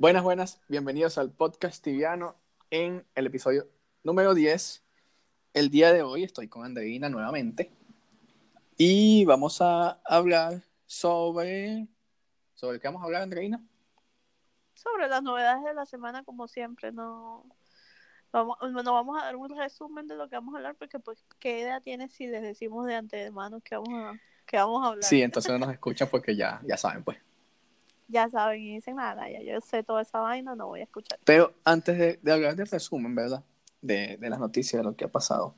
Buenas, buenas, bienvenidos al podcast tibiano en el episodio número 10. El día de hoy estoy con Andreina nuevamente y vamos a hablar sobre... ¿Sobre qué vamos a hablar, Andreina? Sobre las novedades de la semana, como siempre, no vamos, no vamos a dar un resumen de lo que vamos a hablar porque pues qué idea tiene si les decimos de antemano que vamos a, que vamos a hablar. Sí, entonces no nos escuchan porque ya, ya saben, pues. Ya saben y dicen nada, ya yo sé toda esa vaina, no voy a escuchar. Pero antes de, de hablar del resumen, ¿verdad? De, de, las noticias, de lo que ha pasado,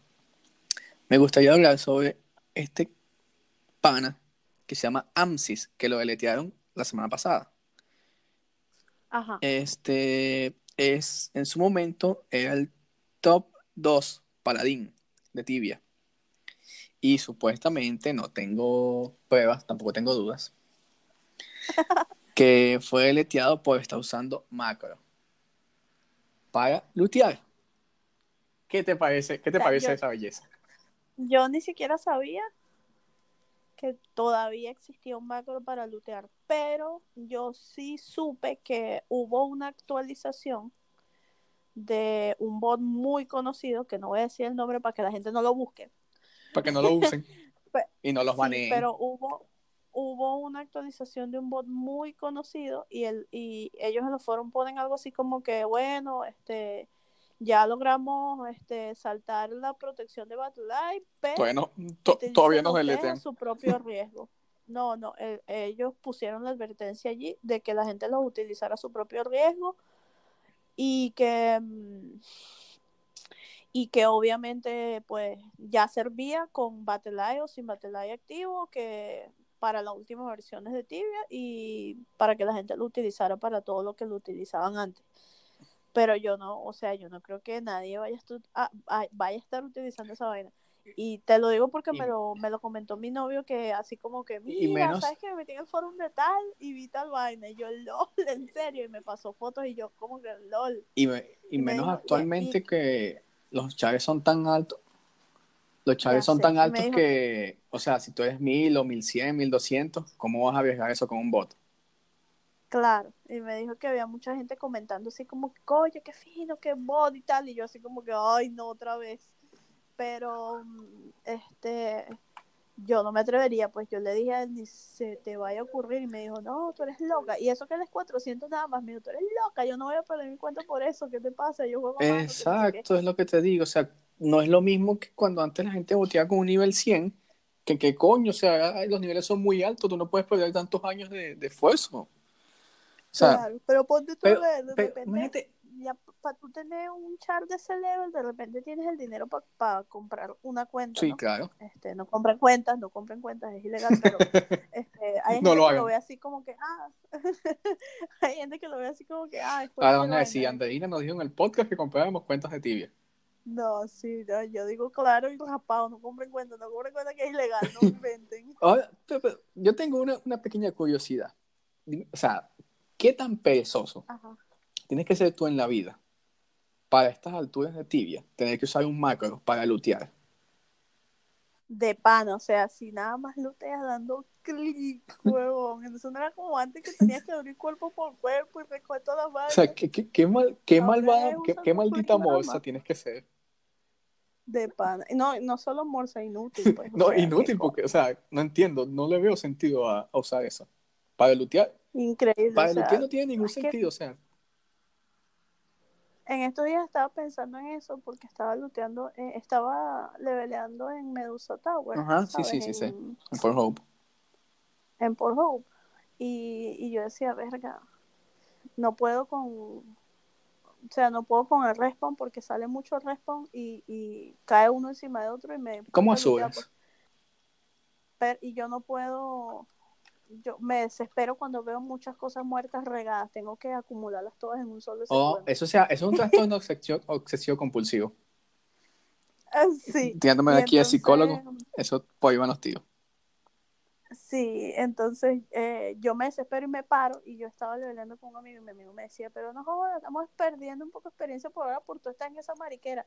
me gustaría hablar sobre este pana que se llama AMSIS, que lo deletearon la semana pasada. Ajá. Este es, en su momento, era el top 2 paladín de Tibia. Y supuestamente, no tengo pruebas, tampoco tengo dudas, que fue deleteado por estar usando macro para lutear. ¿Qué te parece, qué te parece yo, esa belleza? Yo ni siquiera sabía que todavía existía un macro para lootear, pero yo sí supe que hubo una actualización de un bot muy conocido, que no voy a decir el nombre para que la gente no lo busque. Para que no lo usen y no los baneen. Sí, pero hubo, hubo una actualización de un bot muy conocido y, el, y ellos en los foros ponen algo así como que, bueno, este ya logramos este, saltar la protección de Battle pero bueno, to todavía nos deletean. su propio riesgo. No, no, el, ellos pusieron la advertencia allí de que la gente los utilizara a su propio riesgo y que y que obviamente pues ya servía con BattleEye o sin BattleEye activo que para las últimas versiones de Tibia y para que la gente lo utilizara para todo lo que lo utilizaban antes pero yo no, o sea, yo no creo que nadie vaya a, a, vaya a estar utilizando esa vaina. Y te lo digo porque y, me, lo, me lo comentó mi novio que así como que, mira, y menos, ¿sabes que me metí en el foro de tal y vi tal vaina? Y yo, lol, en serio, y me pasó fotos y yo como que, lol. Y, me, y, menos me actualmente que los chaves son tan altos. Los chaves son sé, tan altos dijo, que, o sea, si tú eres mil o mil cien, mil doscientos, ¿cómo vas a arriesgar eso con un bot? Claro, y me dijo que había mucha gente comentando así como oye, qué fino, qué bot y tal, y yo así como que, ay, no, otra vez. Pero, este, yo no me atrevería, pues yo le dije a él, ni se te vaya a ocurrir, y me dijo, no, tú eres loca, y eso que él es 400 nada más, me dijo, tú eres loca, yo no voy a perder mi cuenta por eso, ¿qué te pasa? Yo juego más, Exacto, no es lo que te digo, o sea, no es lo mismo que cuando antes la gente boteaba con un nivel 100, que qué coño, o sea, los niveles son muy altos, tú no puedes perder tantos años de, de esfuerzo. O sea, claro, pero ponte tú pero, de, de pero, repente, imagínate, ya para tú tener un char de ese level, de repente tienes el dinero para pa comprar una cuenta. Sí, ¿no? claro. Este, no compren cuentas, no compren cuentas, es ilegal, pero este, hay no gente lo que lo ve así como que, ah, hay gente que lo ve así como que, ah, después Ahora van a decir, Anderina nos dijo en el podcast que compráramos cuentas de tibia. No, sí, no, yo digo claro y raspado, no compren cuentas, no compren cuentas que es ilegal, no inventen. Ahora, yo tengo una, una pequeña curiosidad. O sea, ¿Qué tan perezoso Ajá. tienes que ser tú en la vida para estas alturas de tibia tener que usar un macro para lutear? De pan, o sea, si nada más luteas dando clic, huevón. Entonces no era como antes que tenías que abrir cuerpo por cuerpo y recoger todas las balas. O sea, qué, qué, qué, mal, qué, malvada, qué, qué maldita morsa tienes que ser. De pan. No, no solo morsa, inútil. Pues, no, sea, inútil, porque, o sea, no entiendo, no le veo sentido a, a usar eso. Para lutear. Increíble. Para o sea, no tiene ningún sentido, que o sea. En estos días estaba pensando en eso porque estaba looteando, eh, estaba leveleando en Medusa Tower. Ajá, ¿sabes? sí, sí, sí, en, sí. En Port Hope. En Port Hope. Y, y yo decía, verga, no puedo con. O sea, no puedo con el respawn porque sale mucho el respawn y, y cae uno encima de otro y me. ¿Cómo subes? pues. Pero, y yo no puedo yo me desespero cuando veo muchas cosas muertas regadas. Tengo que acumularlas todas en un solo Oh, segundo. eso, sea, eso es un trastorno obsesivo, obsesivo compulsivo. Ah, Sí. Tirándome de aquí a entonces, psicólogo, eso por ahí van los tíos. Sí, entonces eh, yo me desespero y me paro y yo estaba leveleando con un amigo y mi amigo me decía, pero no jodas, estamos perdiendo un poco de experiencia por ahora por tú estás en esa mariquera.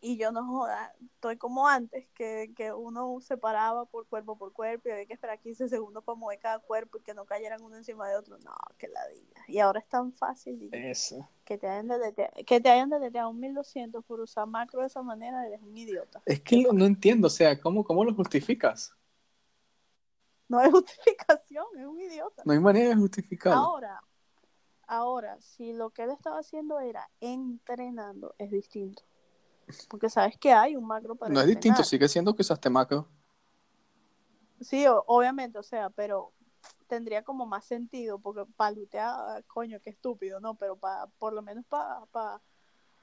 Y yo no joda, estoy como antes, que, que uno separaba por cuerpo por cuerpo y había que esperar 15 segundos para mover cada cuerpo y que no cayeran uno encima de otro. No, que ladilla. Y ahora es tan fácil. y Eso. que te hayan deleteado, que te hayan deleteado un 1200 por usar macro de esa manera, eres un idiota. Es que lo- no entiendo, o sea, ¿cómo, cómo lo justificas? No hay justificación, es un idiota. No hay manera de justificarlo. Ahora, ahora, si lo que él estaba haciendo era entrenando, es distinto. Porque sabes que hay un macro para no es distinto, sigue siendo que usaste macro. Sí, o- obviamente, o sea, pero tendría como más sentido, porque para lutear, coño, qué estúpido, ¿no? Pero para, por lo menos para pa,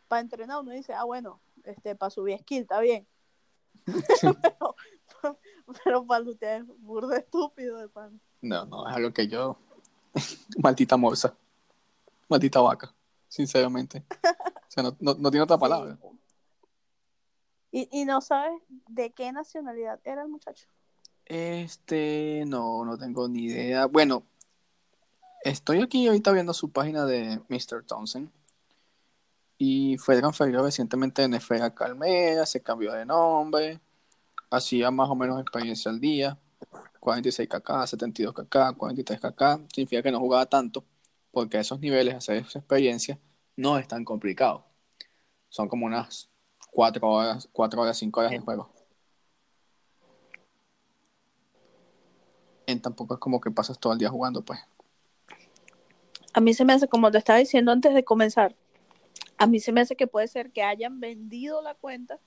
pa entrenar uno dice, ah, bueno, este, para subir skill, está bien. pero, pero para lutear es burdo estúpido de pan. No, no, es algo que yo. Maldita morsa. Maldita vaca, sinceramente. O sea, no, no, no tiene otra palabra. Y, y no sabes de qué nacionalidad era el muchacho. Este, no, no tengo ni idea. Bueno, estoy aquí ahorita viendo su página de Mr. Thompson. Y fue transferido recientemente de Nefera Calmera, se cambió de nombre, hacía más o menos experiencia al día, 46 kk, 72 kk, 43 kk, significa que no jugaba tanto, porque esos niveles hacer esa experiencia no es tan complicado. Son como unas 4 horas, 4 horas, 5 horas de juego. En tampoco es como que pasas todo el día jugando, pues. A mí se me hace, como te estaba diciendo antes de comenzar, a mí se me hace que puede ser que hayan vendido la cuenta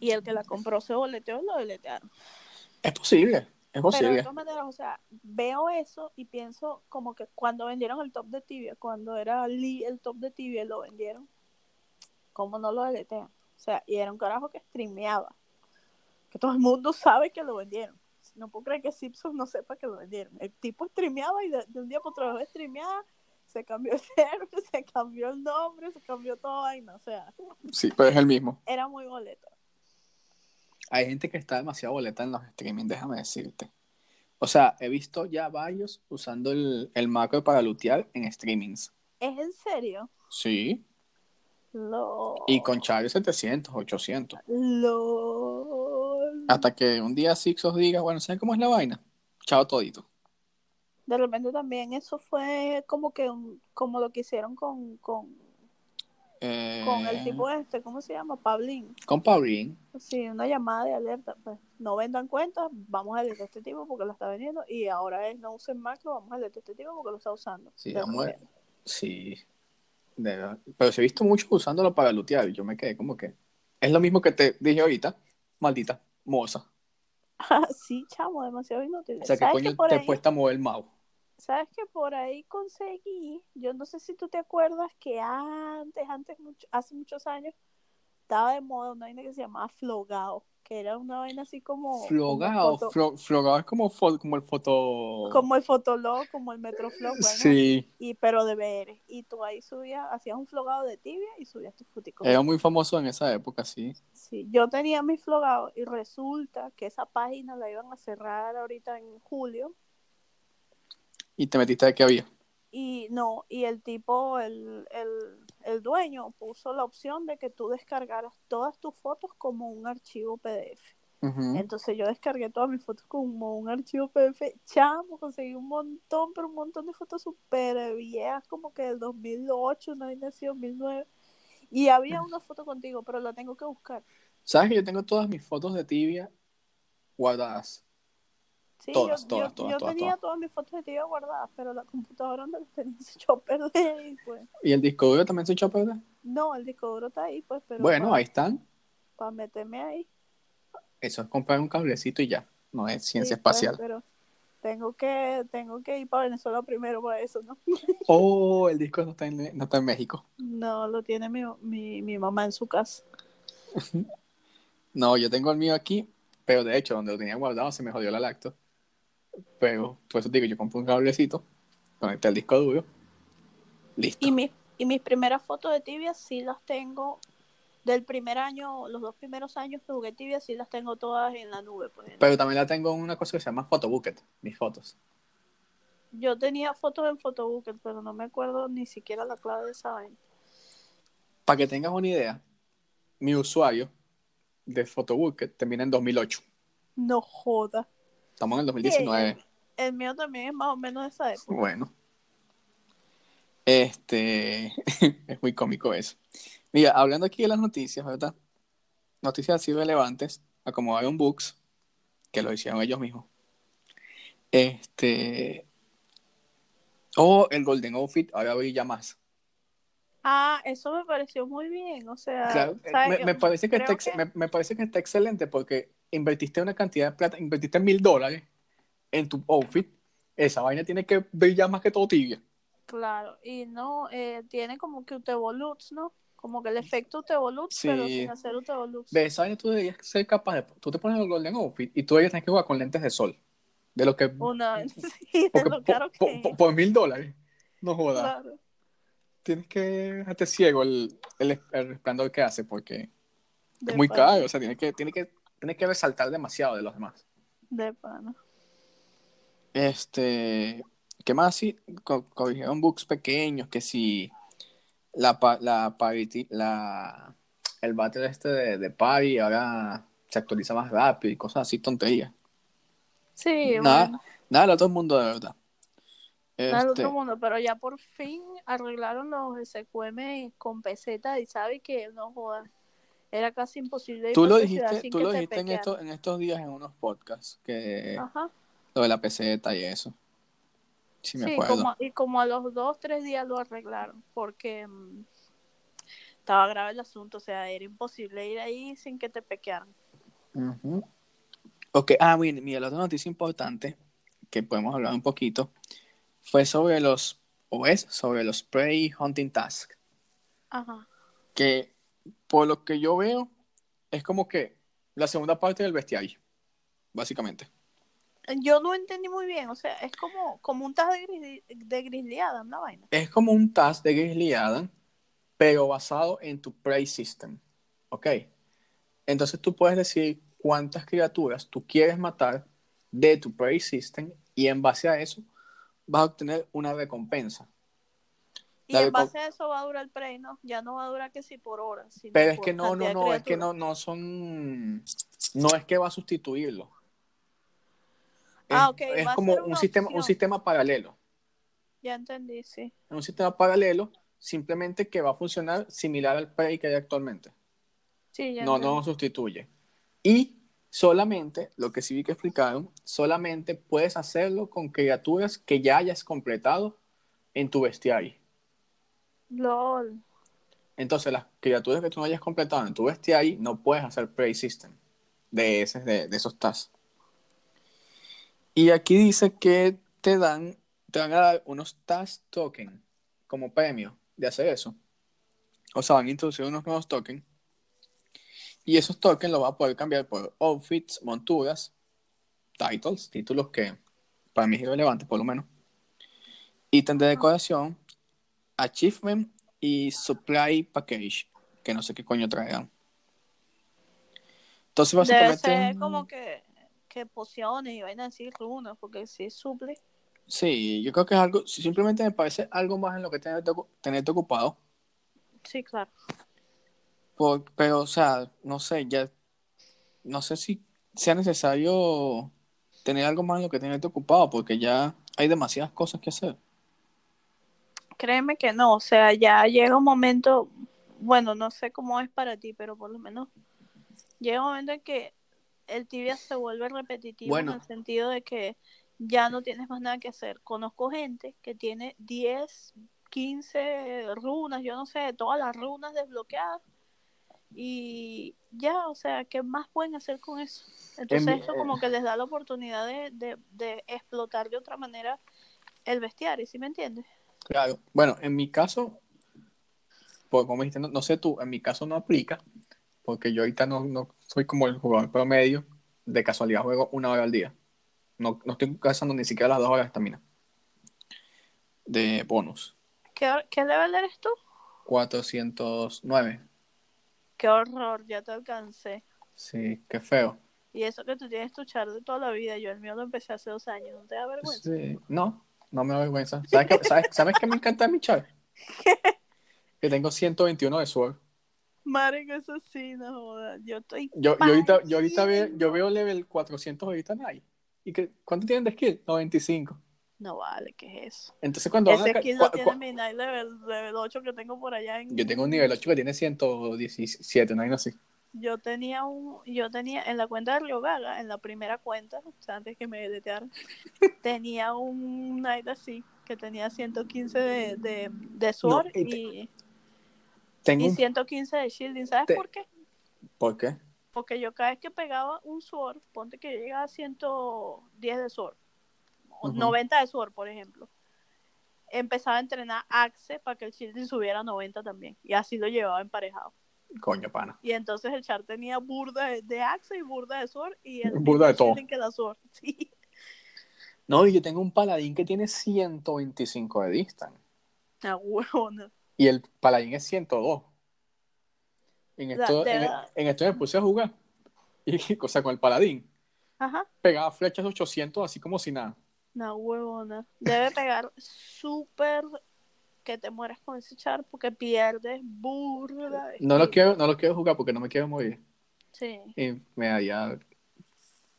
y el que la compró se boleteó y lo deletearon. Es posible, es Pero de posible. todas maneras, o sea, veo eso y pienso como que cuando vendieron el top de tibia, cuando era Lee el top de tibia y lo vendieron, ¿cómo no lo deletean? O sea, y era un carajo que streameaba. Que todo el mundo sabe que lo vendieron. No puedo creer que Simpson no sepa que lo vendieron. El tipo streameaba y de, de un día para otro dejó de streamear, se cambió el server, se cambió el nombre, se cambió todo vaina. O sea, Sí, pero es el mismo. era muy boleto. Hay gente que está demasiado boleta en los streaming, déjame decirte. O sea, he visto ya varios usando el, el macro para lootear en streamings. ¿Es en serio? Sí. Lo... Y con Charlie 700, 800. LOL. Hasta que un día Sixos diga, bueno, ¿saben cómo es la vaina? Chao todito. De repente también eso fue como que un- como lo que hicieron con, con, Eh, con el tipo este, ¿cómo se llama? Pablín. Con Pauline. Sí, una llamada de alerta, pues no vendan cuentas, vamos a alertar a este tipo porque lo está vendiendo y ahora es no usen macro, vamos a alertar a este tipo porque lo está usando. Sí, vamos a-. Sí. De verdad. Pero sí he visto mucho usándolo para lootear y yo me quedé como que... Es lo mismo que te dije ahorita. Maldita moza. Sí, chamo, demasiado inútil. O sea, ¿qué ¿Sabes, coño que por te ahí, cuesta mover el mouse? ¿Sabes que por ahí conseguí? Yo no sé si tú te acuerdas que antes, antes, mucho, hace muchos años, estaba de moda una vaina que se llamaba Flogao, que era una vaina así como... Flogado. como, foto- Flo- flogado es como, fo- como el foto... como el Fotolog, como el Metroflog, bueno, Sí. y pero de VR. Y tú ahí subías, hacías un flogado de tibia y subías tus futicos. Era muy famoso en esa época, sí. Sí, yo tenía mi flogado y resulta que esa página la iban a cerrar ahorita en julio Y te metiste de que había. y no, y el tipo, el, el, el dueño puso la opción de que tú descargaras todas tus fotos como un archivo PDF. Entonces yo descargué todas mis fotos como un archivo PDF. Chamo, conseguí un montón, pero un montón de fotos súper viejas, como que del 2008, no había nacido 2009. Y había una foto contigo, pero la tengo que buscar. ¿Sabes que yo tengo todas mis fotos de tibia guardadas? Sí, Todas, yo, todas, yo, todas, yo todas, tenía todas. todas mis fotos de ti guardadas, pero la computadora donde las tenía se echó a perder y pues. ¿Y el disco duro también se echó a perder? No, el disco duro está ahí, pues, pero Bueno, para ahí están. meterme ahí. Eso es comprar un cablecito y ya. No es ciencia sí, pues, espacial. pero tengo que, tengo que ir para Venezuela primero para eso, ¿no? Oh, el disco no está en, no está en México. No, lo tiene mi, mi, mi mamá en su casa. No, yo tengo el mío aquí, pero de hecho, donde lo tenía guardado se me jodió la lacto. Pero, por eso digo, yo compré un cablecito, conecté el disco duro. Listo. Y, mi, y mis primeras fotos de tibia sí las tengo del primer año, los dos primeros años que jugué tibia, sí las tengo todas en la nube. Pues. Pero también la tengo en una cosa que se llama Photobucket, mis fotos. Yo tenía fotos en Photobucket, pero no me acuerdo ni siquiera la clave de esa vaina. Para que tengas una idea, mi usuario de Photobook que termina en 2008. No joda. Estamos en el 2019. El mío también es más o menos de esa época. Bueno. Este, es muy cómico eso. Mira, hablando aquí de las noticias, ¿verdad? Noticias así relevantes, acomodaron books, que lo hicieron ellos mismos. Este, o el Golden Outfit ahora brilla más. Ah, eso me pareció muy bien, o sea, Claro, me, me parece que está, me, me parece que está excelente porque invertiste una cantidad de plata, invertiste mil dólares en tu outfit. Esa vaina tiene que brillar más que todo tibia. Claro, y no, eh, tiene como que Utevolux, ¿no? Como que el efecto Utevolux, pero Sí. sin hacer Utevolux. De esa vaina tú deberías ser capaz de. Tú te pones el Golden Outfit y tú deberías tener que jugar con lentes de sol. De lo que. Una, sí, de porque lo po- caro po- que por mil dólares. No jodas. Claro, Tienes que dejarte ciego el, el, el resplandor que hace porque de es muy caro. O sea, tiene que, tiene que, tiene que resaltar demasiado de los demás. De pana. Este, ¿qué más? Sí, co- corrigieron bugs pequeños, que si la, la, la el battle este de, de party ahora se actualiza más rápido y cosas así, tonterías. Sí, Nada, bueno, nada del otro mundo de verdad. nada del Este, otro mundo, pero ya por fin arreglaron los SQM con peseta y sabe que no jodas. Era casi imposible ir tú lo dijiste, tú lo te dijiste en, pequearan. esto, en estos días en unos podcasts, que Ajá. lo de la peseta y eso. Sí, me Sí, acuerdo. como, y como a los dos, tres días lo arreglaron, porque mm, estaba grave el asunto, o sea, era imposible ir ahí sin que te pequearan. Ujú. Ok, ah, mira, mira, la otra noticia importante que podemos hablar un poquito fue sobre los, o es sobre los Prey Hunting Task, Ajá. que por lo que yo veo es como que la segunda parte del bestiario, básicamente. Yo no entendí muy bien, o sea, es como, como un tag de, Grizzly- de Grizzly la vaina. Es como un task de Grizzly Adam, pero basado en tu Prey System, ¿ok? Entonces tú puedes decir cuántas criaturas tú quieres matar de tu Prey System y en base a eso vas a obtener una recompensa. Y en base a eso va a durar el play, ¿no? Ya no va a durar que si por horas, sino Pero es que no, no, no, es que no, no son, no es que va a sustituirlo. Ah, Es- ok, Es va a como un sistema, un sistema paralelo. Ya entendí, sí. Es un sistema paralelo, simplemente que va a funcionar similar al Prey que hay actualmente. Sí, ya No, entendí. no sustituye. Y solamente, lo que sí vi que explicaron, solamente puedes hacerlo con criaturas que ya hayas completado en tu bestiario. LOL. Entonces, las criaturas que tú no hayas completado en tu bestiario, no puedes hacer Prey System de, ese, de, de esos tasks. Y aquí dice que te dan, te van a dar unos task token como premio de hacer eso. O sea, van a introducir unos nuevos tokens. Y esos tokens los vas a poder cambiar por outfits, monturas, titles, títulos que para mí es irrelevante por lo menos. Ítem de decoración, achievement y supply package, que no sé qué coño traerán. Entonces Debe básicamente... ser como que, que pociones y vainas así, runas, porque si es suple. Sí, yo creo que es algo, simplemente me parece algo más en lo que tenerte, tenerte ocupado. Sí, claro. Por- pero, o sea, no sé, ya, no sé si sea necesario tener algo más en lo que tenerte ocupado, porque ya hay demasiadas cosas que hacer. Créeme que no, o sea, ya llega un momento, bueno, no sé cómo es para ti, pero por lo menos llega un momento en que el tibia se vuelve repetitivo Bueno. en el sentido de que ya no tienes más nada que hacer. Conozco gente que tiene 10, 15 runas, yo no sé, todas las runas desbloqueadas y ya, o sea, ¿qué más pueden hacer con eso? Entonces mi- eso como que les da la oportunidad de, de, de explotar de otra manera el bestiario, ¿sí me entiendes? Claro. Bueno, en mi caso, pues como dijiste, no, no sé tú, en mi caso no aplica, porque yo ahorita no, no soy como el jugador promedio, de casualidad juego una hora al día. No, no estoy gastando ni siquiera las dos horas de estamina. De bonus. ¿Qué, qué level eres tú? 409. Qué horror, ya te alcancé. Sí, qué feo. Y eso que tú tienes tu char de toda la vida, yo el mío lo empecé hace dos años, ¿no te da vergüenza? Sí. No, no me da vergüenza. ¿Sabes qué, sabes, ¿sabes qué me encanta de mi char? Que tengo 121 de sword. Marico, eso sí, no joda. Yo estoy. Yo, yo ahorita, yo ahorita veo, yo veo level 400 ahorita en ahí. ¿Y que, cuánto tienen de skill? 95. No vale, ¿qué es eso? Entonces cuando Ese skill cua- tiene mi night level, level 8 que tengo por allá en. Yo tengo un nivel 8 que tiene 117, no hay así. Yo tenía un, yo tenía en la cuenta de Rio Gaga, en la primera cuenta, o sea, antes que me detearan, tenía un night así, que tenía 115 de, de, de sword y te- y, Tengo y un... 115 de shielding. ¿Sabes te- por qué? ¿Por qué? Porque yo cada vez que pegaba un sword, ponte que yo llegaba a 110 de sword, Ujú. 90 de sword, por ejemplo, empezaba a entrenar Axe para que el shielding subiera a 90 también, y así lo llevaba emparejado. Coño, pana. Y entonces el char tenía burda de, de Axe y burda de Sword y el Burda de todo. que la Sword. Sí. No, y yo tengo un paladín que tiene 125 de distance. A huevona. Y el paladín es 102. En esto, en, esto me puse a jugar. Y, o sea, con el paladín. Ajá. Pegaba flechas de 800 así como si nada. Una huevona. Debe pegar súper que te mueras con ese char porque pierdes burda. de No lo quiero, no lo quiero jugar porque no me quiero morir. Sí. Y me daría.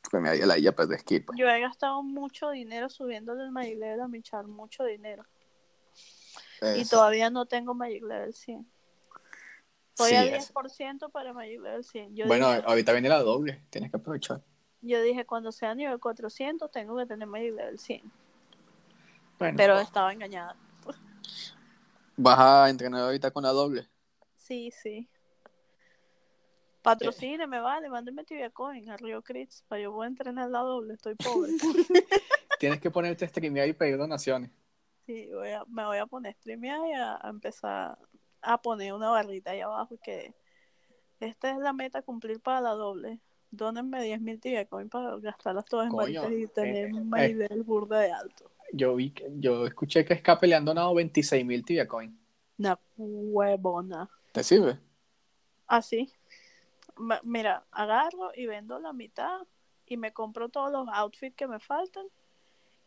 pues me daría la illa perder skill. pues. Yo he gastado mucho dinero subiéndole el Magic Level a mi char, mucho dinero. Y Eso. todavía no tengo Magic Level 100. Estoy Sí, es- 10% para Magic Level 100. Yo Bueno, dije- ahorita viene la doble. Tienes que aprovechar. Yo dije, cuando sea nivel 400, tengo que tener Magic Level 100. Bueno, Pero estaba engañada. Vas a entrenar ahorita con la doble. Sí, sí. Patrocine, me vale, mándeme Tibia Coin a Río Crits para yo poder entrenar la doble, estoy pobre. Tienes que ponerte a streamear y pedir donaciones. Sí, voy a, me voy a poner a streamear y a, a empezar a poner una barrita ahí abajo que esta es la meta a cumplir para la doble. Dónenme 10.000 Tibia Coin para gastarlas todas en barritas y tener eh, un eh. nivel burda de alto. Yo vi que, yo escuché que Escape le han donado 26 mil tibia coin. Una huevona. ¿Te sirve? Así. Ma- Mira, agarro y vendo la mitad y me compro todos los outfits que me faltan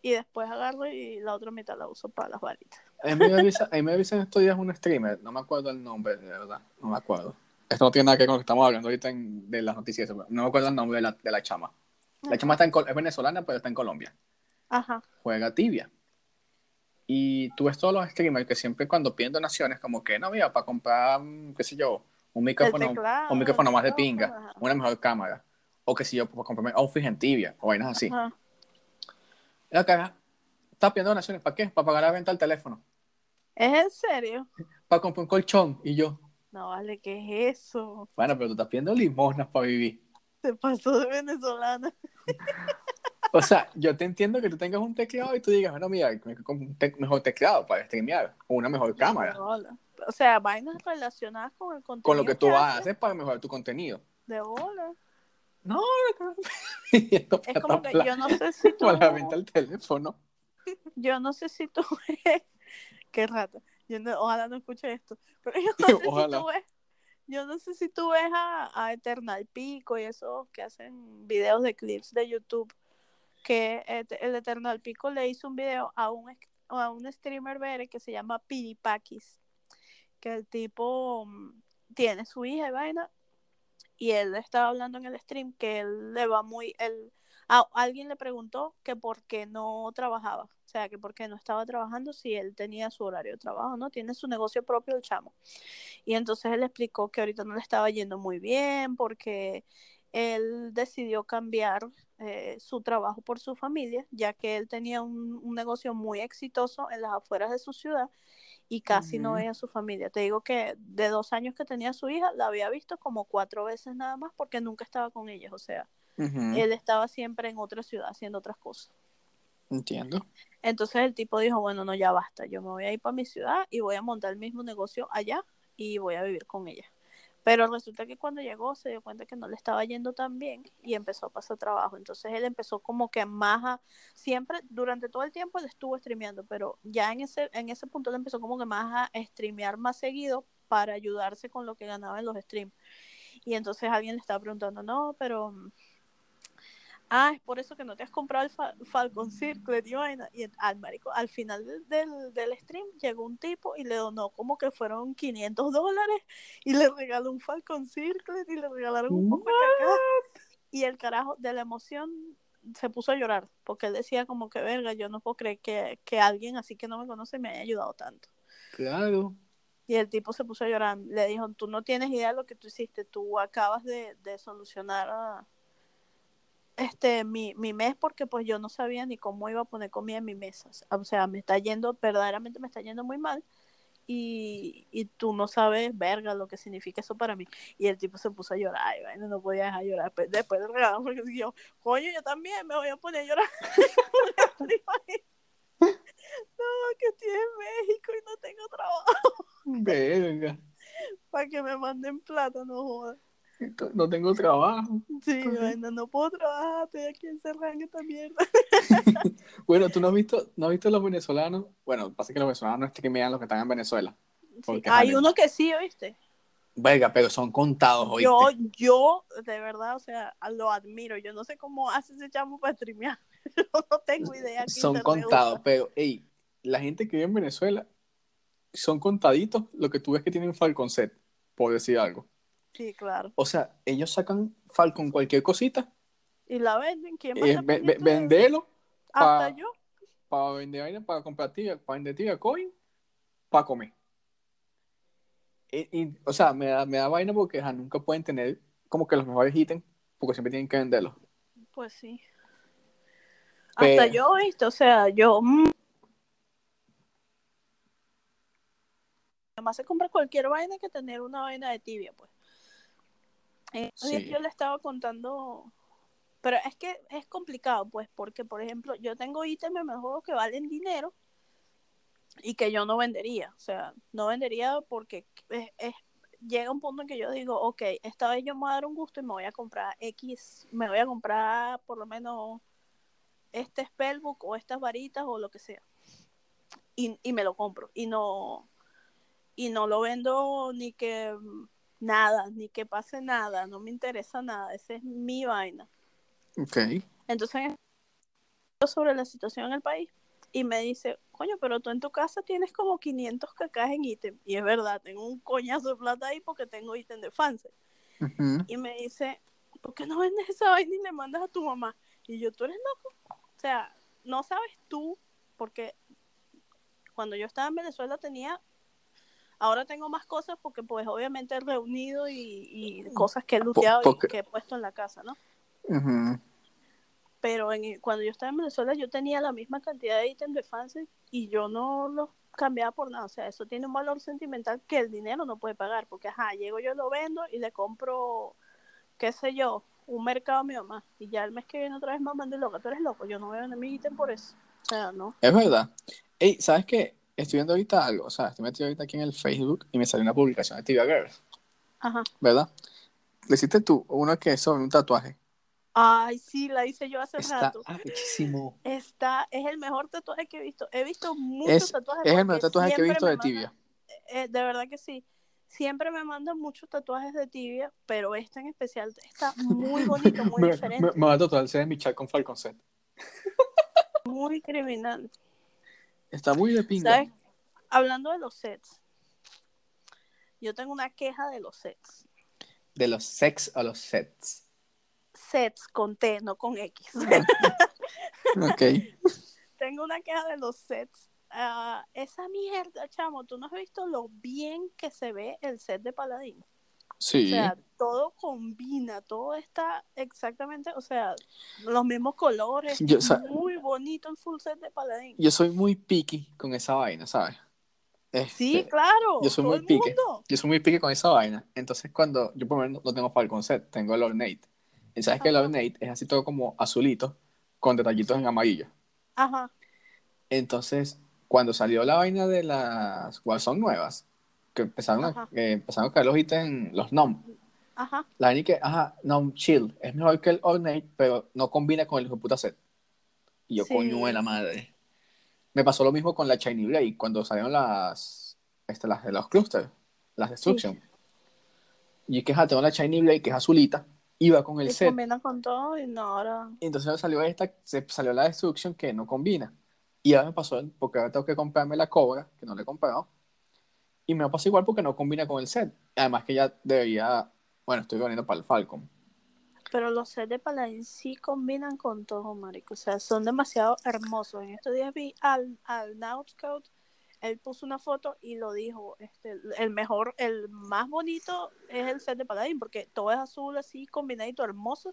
y después agarro y la otra mitad la uso para las varitas. A mí me avisa, a mí me avisa en estos días un streamer, no me acuerdo el nombre, de verdad, no me acuerdo. Esto no tiene nada que ver con lo que estamos hablando ahorita en- de las noticias, no me acuerdo el nombre de la, de la chama. La chama está en, es venezolana, pero está en Colombia. Ajá. Juega tibia. Y tú ves todos los streamers que siempre cuando piden donaciones, como que no, mira, para comprar, mm, qué sé yo, un micrófono, teclado, un micrófono más de pinga, una mejor cámara, o que si yo, para comprarme outfits en tibia, o vainas así. Ajá. La cara, está pidiendo donaciones, ¿para qué? Para pagar la venta del teléfono, ¿Es en serio? para comprar un colchón, y yo, No vale, ¿qué es eso? bueno, pero tú estás pidiendo limosnas para vivir. Se pasó de venezolana. O sea, yo te entiendo que tú tengas un teclado y tú digas, bueno, mira, me compro un te- mejor teclado para streamear, o una mejor cámara. O sea, vainas relacionadas con el contenido. con lo que tú haces, haces para mejorar tu contenido. De bola. No, no, Es como que yo no sé si tú. la venta del teléfono. Yo no sé si tú ves. Qué rata. Yo no- ojalá no escuche esto. Pero yo no sé Ojalá. si tú ves. Yo no sé si tú ves a, a Eternal Pico y esos que hacen videos de clips de YouTube. Que el Eternal Pico le hizo un video a un, a un streamer vere que se llama Piripakis. Que el tipo mm, tiene su hija y vaina. Y él estaba hablando en el stream que él le va muy. Él, a- alguien le preguntó que por qué no trabajaba, o sea, que por qué no estaba trabajando si él tenía su horario de trabajo, ¿no? Tiene su negocio propio el chamo. Y entonces él explicó que ahorita no le estaba yendo muy bien porque él decidió cambiar eh, su trabajo por su familia, ya que él tenía un, un negocio muy exitoso en las afueras de su ciudad y casi no veía a su familia. Te digo que de dos años que tenía su hija, la había visto como cuatro veces nada más porque nunca estaba con ellas, o sea, él estaba siempre en otra ciudad haciendo otras cosas. Entiendo. Entonces el tipo dijo, bueno, no, ya basta, yo me voy a ir para mi ciudad y voy a montar el mismo negocio allá y voy a vivir con ella. Pero resulta que cuando llegó se dio cuenta que no le estaba yendo tan bien y empezó a pasar trabajo. Entonces él empezó como que más a, siempre, durante todo el tiempo él estuvo streameando, pero ya en ese, en ese punto él empezó como que más a streamear más seguido para ayudarse con lo que ganaba en los streams. Y entonces alguien le estaba preguntando, no, pero ah, es por eso que no te has comprado el Fa- Falcon Circlet y vaina. Y al marico, al final del, del, del stream llegó un tipo y le donó como que fueron 500 dólares y le regaló un Falcon Circlet y le regalaron un poco de caca. Y el carajo de la emoción se puso a llorar porque él decía como que verga, yo no puedo creer que, que alguien así que no me conoce me haya ayudado tanto. Claro. Y el tipo se puso a llorar. Le dijo, tú no tienes idea de lo que tú hiciste. Tú acabas de, de solucionar ah, este mi, mi mes porque pues yo no sabía ni cómo iba a poner comida en mi mesa. O sea, me está yendo, verdaderamente me está yendo muy mal. Y, y tú no sabes, verga, lo que significa eso para mí. Y el tipo se puso a llorar. Y bueno, no podía dejar de llorar. Pe- Después del regalo, porque yo, coño, yo también me voy a poner a llorar. no, que estoy en México y no tengo trabajo Verga. para que me manden plata, no jodas. No tengo trabajo. Sí, bueno, no puedo trabajar, estoy aquí encerrada en esta mierda. Bueno, tú no has visto, no has visto los venezolanos. Bueno, pasa que los venezolanos no streamean los que están en Venezuela. Sí, Hay jale. uno que sí, ¿oíste? Verga, pero son contados, ¿oíste? Yo, yo, de verdad, o sea, lo admiro. Yo no sé cómo hace ese chamo para streamear. No tengo idea. son contados, pero, ey, la gente que vive en Venezuela son contaditos lo que tú ves que tienen Falcon Set, por decir algo. Sí, claro. O sea, ellos sacan Falcon cualquier cosita, Y la venden. ¿Quién más eh, ve- vendelo Hasta pa- yo. para vender vaina, para comprar tiga, para vender tiga coin, para comer. Y, y, o sea, me da, me da vaina porque ajá, nunca pueden tener como que los mejores ítems, porque siempre tienen que venderlos. Pues sí. Pero- Hasta yo, ¿viste? O sea, yo. mm. Además se compra cualquier vaina que tener una vaina de tibia, pues. Eh, Sí. Yo le estaba contando. Pero es que es complicado, pues, porque, por ejemplo, yo tengo ítems juego que valen dinero y que yo no vendería. O sea, no vendería porque es, es- llega un punto en que yo digo, ok, esta vez yo me voy a dar un gusto y me voy a comprar X, me voy a comprar por lo menos este spellbook o estas varitas o lo que sea. Y, y me lo compro. Y no, y no lo vendo ni que nada, ni que pase nada, no me interesa nada. Esa es mi vaina. Ok. Entonces, sobre la situación en el país y me dice, coño, pero tú en tu casa tienes como 500 cacas en ítem. Y es verdad, tengo un coñazo de plata ahí porque tengo ítem de fans. Y me dice, ¿por qué no vendes esa vaina y le mandas a tu mamá? Y yo, tú eres loco. O sea, no sabes tú, porque cuando yo estaba en Venezuela tenía, ahora tengo más cosas porque pues obviamente he reunido y, y cosas que he luteado y que he puesto en la casa, ¿no? Pero en, cuando yo estaba en Venezuela yo tenía la misma cantidad de ítems de fans y yo no los cambiaba por nada. O sea, eso tiene un valor sentimental que el dinero no puede pagar. Porque, ajá, llego yo, lo vendo y le compro, qué sé yo, un mercado a mi mamá. Y ya el mes que viene otra vez mamá de loca, tú eres loco, yo no voy a vender mi ítem por eso. O sea, no. Es verdad. Ey, ¿sabes qué? Estoy viendo ahorita algo, o sea, estoy metido ahorita aquí en el Facebook y me salió una publicación de Tibia Girls, Ajá. ¿verdad? Le hiciste tú uno que es sobre un tatuaje. Ay, sí, la hice yo hace Está rato. muchísimo. Está, es el mejor tatuaje que he visto. He visto muchos Es, tatuajes. es el mejor tatuaje que he visto de mandan- tibia. eh, de verdad que sí. Siempre me mandan muchos tatuajes de tibia, pero este en especial está muy bonito, muy Me, diferente, me, me va a tatuar ese de mi chat con Falcon Set. muy criminal. Está muy de pinga. ¿Sabes? Hablando de los sets, yo tengo una queja de los sets. De los sex a los sets. Sets con T, no con X. Ok. tengo una queja de los sets. Ah, esa mierda, chamo, tú no has visto lo bien que se ve el set de Paladín. Sí. O sea, todo combina, todo está exactamente, o sea, los mismos colores. Yo, sea- muy bonito el full set de Paladín. yo soy muy picky con esa vaina, ¿sabes? sí, Este, claro. yo soy muy pique. mundo. Yo soy muy pique con esa vaina. Entonces, cuando yo por lo menos no tengo Falcon Set, tengo el Ornate. Y sabes que el. Ornate es así todo como azulito, con detallitos en amarillo. Ajá. Entonces, cuando salió la vaina de las Warzone nuevas, que empezaron, a, que empezaron a caer los ítems, los NOM, Ajá. la y que, ajá, NOM Chill, es mejor que el Ornate, pero no combina con el hijo de puta set. Y yo, Sí. coño de la madre. Me pasó lo mismo con la Shiny Blade, cuando salieron las, este, las de los clusters, las Destruction. Y es que, ajá, tengo la Shiny Blade, que es azulita, iba con el Y set. combina con todo y no, ahora. Y entonces salió esta, se salió la Destruction que no combina. Y ahora me pasó, porque ahora tengo que comprarme la Cobra, que no le he comprado. Y me pasa igual porque no combina con el set. Además que ya debería, bueno, estoy poniendo para el Falcon. Pero los sets de Paladín sí combinan con todo, marico. O sea, son demasiado hermosos. En estos días vi al, al él puso una foto y lo dijo, este, el mejor, el más bonito es el set de Paladín, porque todo es azul así, combinadito, hermoso.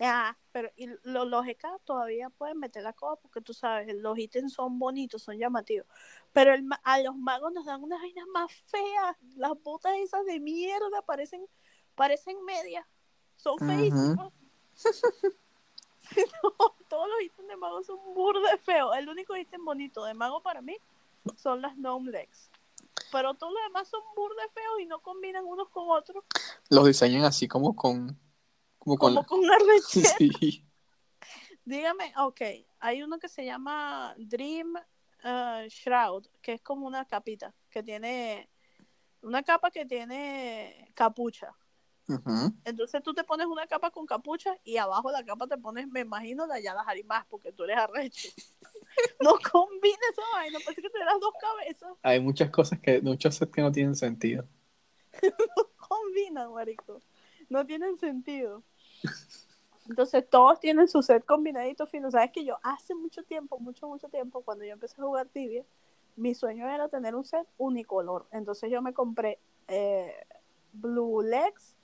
Ah, pero y lo- los EK todavía pueden meter la cosa porque tú sabes, los ítems son bonitos, son llamativos. Pero el a los magos nos dan unas vainas más feas. Las botas esas de mierda parecen, parecen medias. Son feísimas. No, todos los ítems de mago son burda feos. El único ítem bonito de mago para mí son las gnome legs. Pero todos los demás son burda feos y no combinan unos con otros. Los diseñan así como con. Como con. Como con una rechera. Sí. Dígame, ok, hay uno que se llama Dream eh, Shroud, que es como una capita, que tiene una capa que tiene capucha. Entonces tú te pones una capa con capucha y abajo de la capa te pones, me imagino, la Yala Harimás, porque tú eres arrecho. no combina esa vaina, parece que tuvieras dos cabezas. Hay muchas cosas que. Muchos que no tienen sentido. Combinan, marico. No tienen sentido. Entonces todos tienen su set combinadito fino. Sabes que yo hace mucho tiempo, mucho, mucho tiempo, cuando yo empecé a jugar tibia, mi sueño era tener un set unicolor. Entonces yo me compré eh, Blue Legs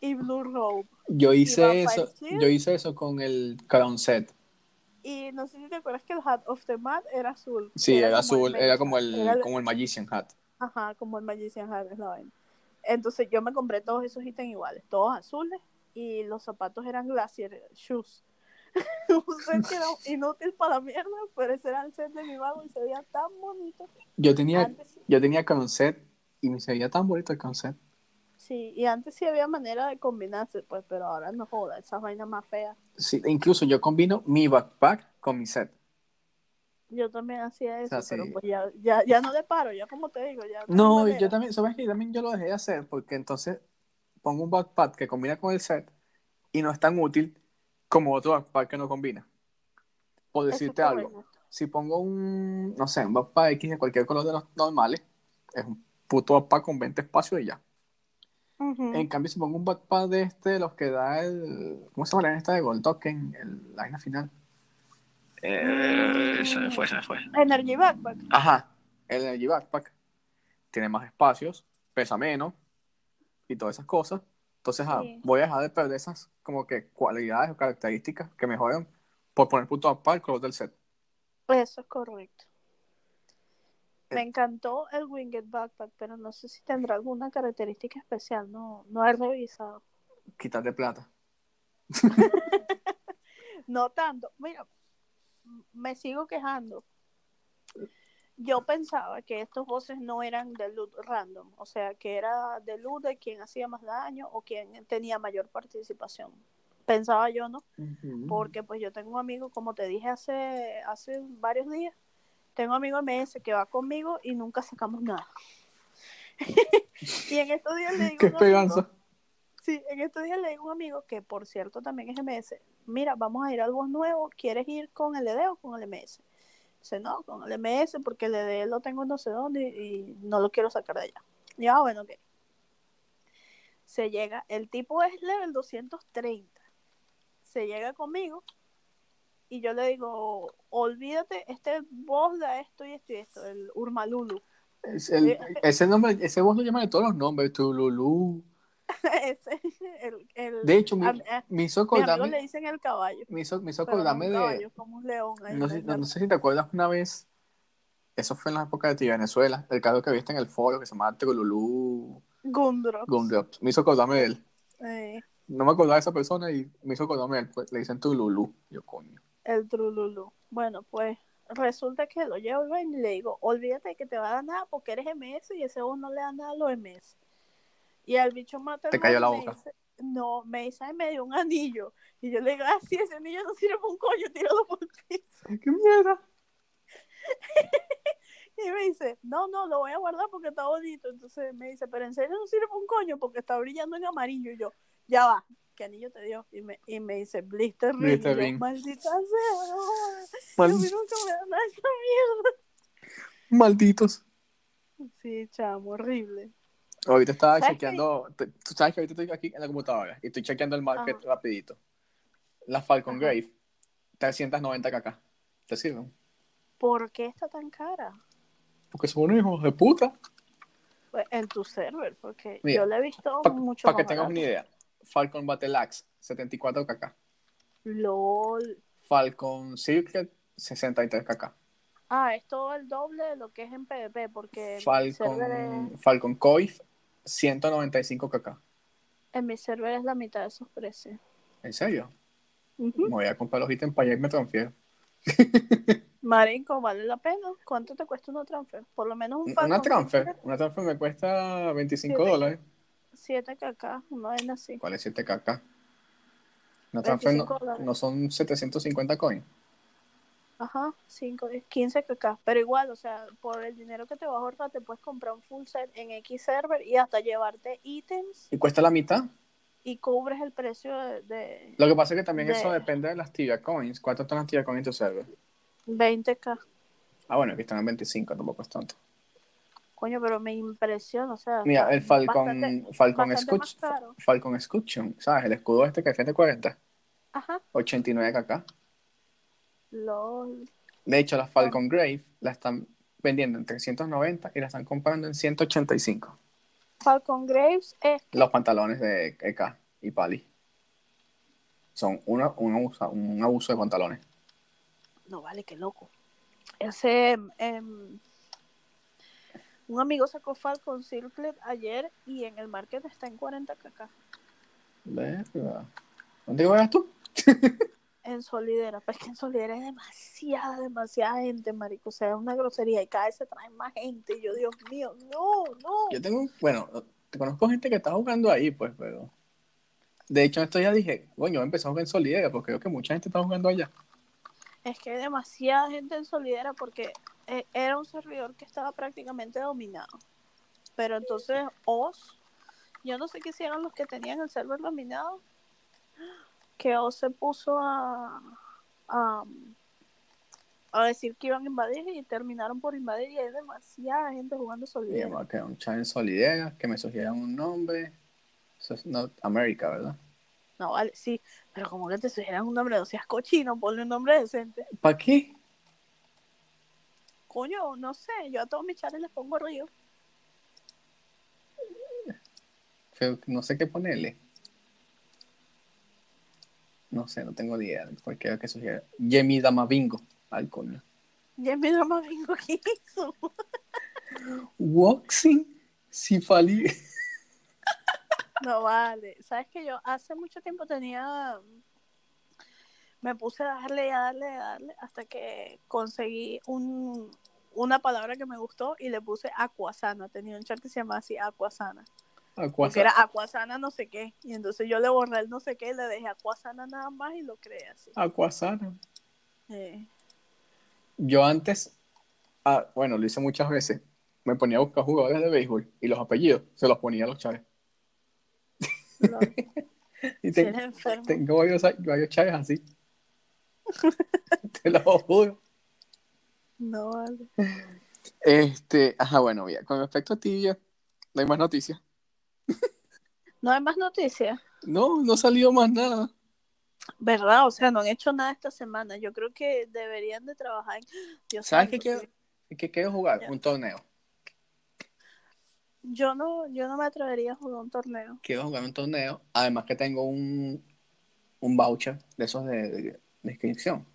y Blue Robe. Yo hice eso. Shield. Yo hice eso con el Crown Set. Y no sé si te acuerdas que el Hat of the Mat era azul. Sí, era, azul. el Era como el, Era el- como el Magician Hat. Ajá, como el Magician Hat es la vaina. Entonces yo me compré todos esos ítems iguales, todos azules, y los zapatos eran Glacier Shoes. un set que era inútil para la mierda, pero ese era el set de mi mago y se veía tan bonito. Yo tenía, Antes, yo tenía Crown Set y me se veía tan bonito el Crown Set. sí, y antes sí había manera de combinarse, pues, pero ahora no joda, esas vainas más feas. Sí, incluso yo combino mi backpack con mi set. Yo también hacía eso, sea, pero sí. pues ya, ya, ya no le paro, ya como te digo, ya. No, manera. yo también, ¿sabes qué? También yo lo dejé de hacer porque entonces pongo un backpack que combina con el set y no es tan útil como otro backpack que no combina. Por decirte algo, si pongo un, no sé, un backpack X de cualquier color de los normales, es un puto backpack con 20 espacios y ya. En cambio, si pongo un backpack de este, de los que da el, ¿cómo se llama la esta de Gold Token? El, la final. Eh, se me fue, se me fue. Energy Backpack. Ajá, el Energy Backpack tiene más espacios, pesa menos y todas esas cosas. Entonces, ah, Sí. voy a dejar de perder esas como que cualidades o características que mejoran por poner punto backpack el color del set. Eso es correcto. Me Eh. encantó el Winged Backpack, pero no sé si tendrá alguna característica especial. No, no he revisado. Quítate plata. No tanto. Mira, me sigo quejando. Yo pensaba que estos voces no eran de loot random, o sea, que era de loot de quien hacía más daño o quien tenía mayor participación. Pensaba yo, ¿no? Porque pues yo tengo un amigo, como te dije hace, hace varios días, tengo un amigo MS que va conmigo y nunca sacamos nada. y en estos días le digo, Qué amigo- esperanza. sí, en estos días le digo a un amigo que por cierto también es MS, mira, vamos a ir a algo nuevo, ¿quieres ir con el ED o con el MS? Dice, no, con el MS porque el ED lo tengo no sé dónde y, y no lo quiero sacar de allá. Y ah, bueno, ok. Se llega, el tipo es level 230 se llega conmigo y yo le digo, olvídate, este boss da esto y esto y esto, el Urmalulu. Es el- Eh, ese nombre, ese voz lo llaman de todos los nombres, Tululú. Ese, el, el, De hecho, mi- a- Me hizo amigos le acordarme, dicen el caballo. me hizo, me hizo pero no acordarme de, caballo, león. no sé, ¿no? no- sé si te acuerdas una vez, eso fue en la época de ti, Venezuela, el carro que viste en el foro que se llamaba Tululú Gundrox. Gumdrops. Me hizo acordarme de él. Eh, No me acordaba de esa persona y me hizo acordarme de él. pues, le dicen Tululú. Yo, coño. el Trululu. Bueno, pues resulta que lo llevo y le digo, olvídate que te va a dar nada porque eres MS y ese vos no le da nada a los MS. Y al bicho mata Te cayó la me boca. dice- no, me dice, "Ay, me dio un anillo. Y yo le digo, ah, sí, ese anillo no sirve para un coño, tíralo por el piso. ¡Qué mierda! Y me dice, no, no, lo voy a guardar porque está bonito. Entonces me dice, pero en serio no sirve para un coño porque está brillando en amarillo. Y yo, ya va, ¿qué anillo te dio? Y me, y me dice, Blister Ring. Blister yo, Ring. Maldita sea, no, Mal- a mí nunca me dan nada mierda. Malditos. Sí, chamo, horrible. Ahorita estaba ¿Sabes chequeando, tú sabes que ahorita estoy aquí en la computadora y estoy chequeando el market Ajá. rapidito. La Falcon Ajá. Grave, 390 kk. ¿Te sirven? ¿Por qué está tan cara? Porque son unos hijos de puta. Pues, En tu server, porque Mira, yo le he visto Para mucho que más tengas una idea. Falcon Battle Axe, 74 kk. LOL. Falcon Circuit, 63 kk. Ah, es todo el doble de lo que es en PvP, porque Falcon, Falcon Coif, 195 kk. en mi server es la mitad de esos precios. ¿En serio? Ujú. Me voy a comprar los ítems para allá y me transfiero. Marico, ¿vale la pena? ¿Cuánto te cuesta una transfer? Por lo menos un Una Falcon transfer, una transfer me cuesta 25 Siete. dólares. 7 kk, una vaina así. ¿Cuál es 7 kk? Una transfer no, 25 dólares. no son 750 coins. Ajá, 5, 15 kk. Pero igual, o sea, por el dinero que te vas a ahorrar, te puedes comprar un full set en X server y hasta llevarte ítems ¿Y cuesta la mitad? y cubres el precio de, de Lo que pasa es que también De- eso depende de las tibia coins. ¿Cuánto están las tibia coins en tu server? 20k. Ah, bueno, aquí están en 25, tampoco es tanto. Coño, pero me impresiona, o sea. Mira, el Falcon, bastante- Falcon, bastante. Falcon ¿sabes? El escudo este que defiende 40, Ajá, 89 kk. LOL. De hecho, la Falcon Grave la están vendiendo en 390 y la están comprando en 185. Falcon Graves es. Los pantalones de EK y Pali. Son una- un, abuso, un abuso de pantalones. No vale, qué loco. Ese. em, un amigo sacó Falcon Circlet ayer y en el market está en 40 kk. ¿Dónde vas tú? En Solidera. Pues que en Solidera hay demasiada, demasiada gente, marico. O sea, es una grosería y cada vez se trae más gente. Y yo, Dios mío, no, no. Yo tengo, bueno, te conozco gente que está jugando ahí, pues, pero. De hecho, esto ya dije, coño, empezamos en Solidera, porque creo que mucha gente está jugando allá. Es que hay demasiada gente en Solidera porque eh, era un servidor que estaba prácticamente dominado. Pero entonces Oz, yo no sé qué hicieron los que tenían el server dominado, que Oz se puso a, a, a decir que iban a invadir y terminaron por invadir y hay demasiada gente jugando Y Solidera. además que un chat en Solidera, que me sugieran un nombre. Eso es Not America, ¿verdad? No, vale, sí, pero como que te sugieran un nombre, no seas cochino, ponle un nombre decente. ¿Para qué? Coño, no sé, yo a todos mis chats les pongo río. Pero no sé qué ponerle. No sé, no tengo ni idea. Cualquiera que sugiera. Yemi Damabingo. Al coño. Ya mi drama bingo que hizo. Waxing Sifali. No vale. Sabes que yo hace mucho tiempo tenía. Me puse a darle, a darle, a darle, hasta que conseguí un, una palabra que me gustó y le puse Aquasana. Tenía un chat que se llamaba así, Aquasana. Porque era Aquasana no sé qué. Y entonces yo le borré el no sé qué, le dejé Aquasana nada más y lo creé así. Aquasana. Eh, Yo antes, ah, bueno, lo hice muchas veces. Me ponía a buscar jugadores de béisbol y los apellidos se los ponía a los chaves. lo- Y te- tengo varios, varios chaves así. Te lo juro. No vale. Este, ajá, bueno, mira, con respecto a tibia, no hay más noticias. No hay más noticias. No, no ha salido más nada. ¿Verdad? O sea, no han hecho nada esta semana. Yo creo que deberían de trabajar. Dios ¿Sabes qué quiero? ¿Qué quiero jugar? Ya. Un torneo. Yo no, yo no me atrevería a jugar un torneo. Quiero jugar un torneo. Además que tengo un, un voucher de esos de, de- de inscripción.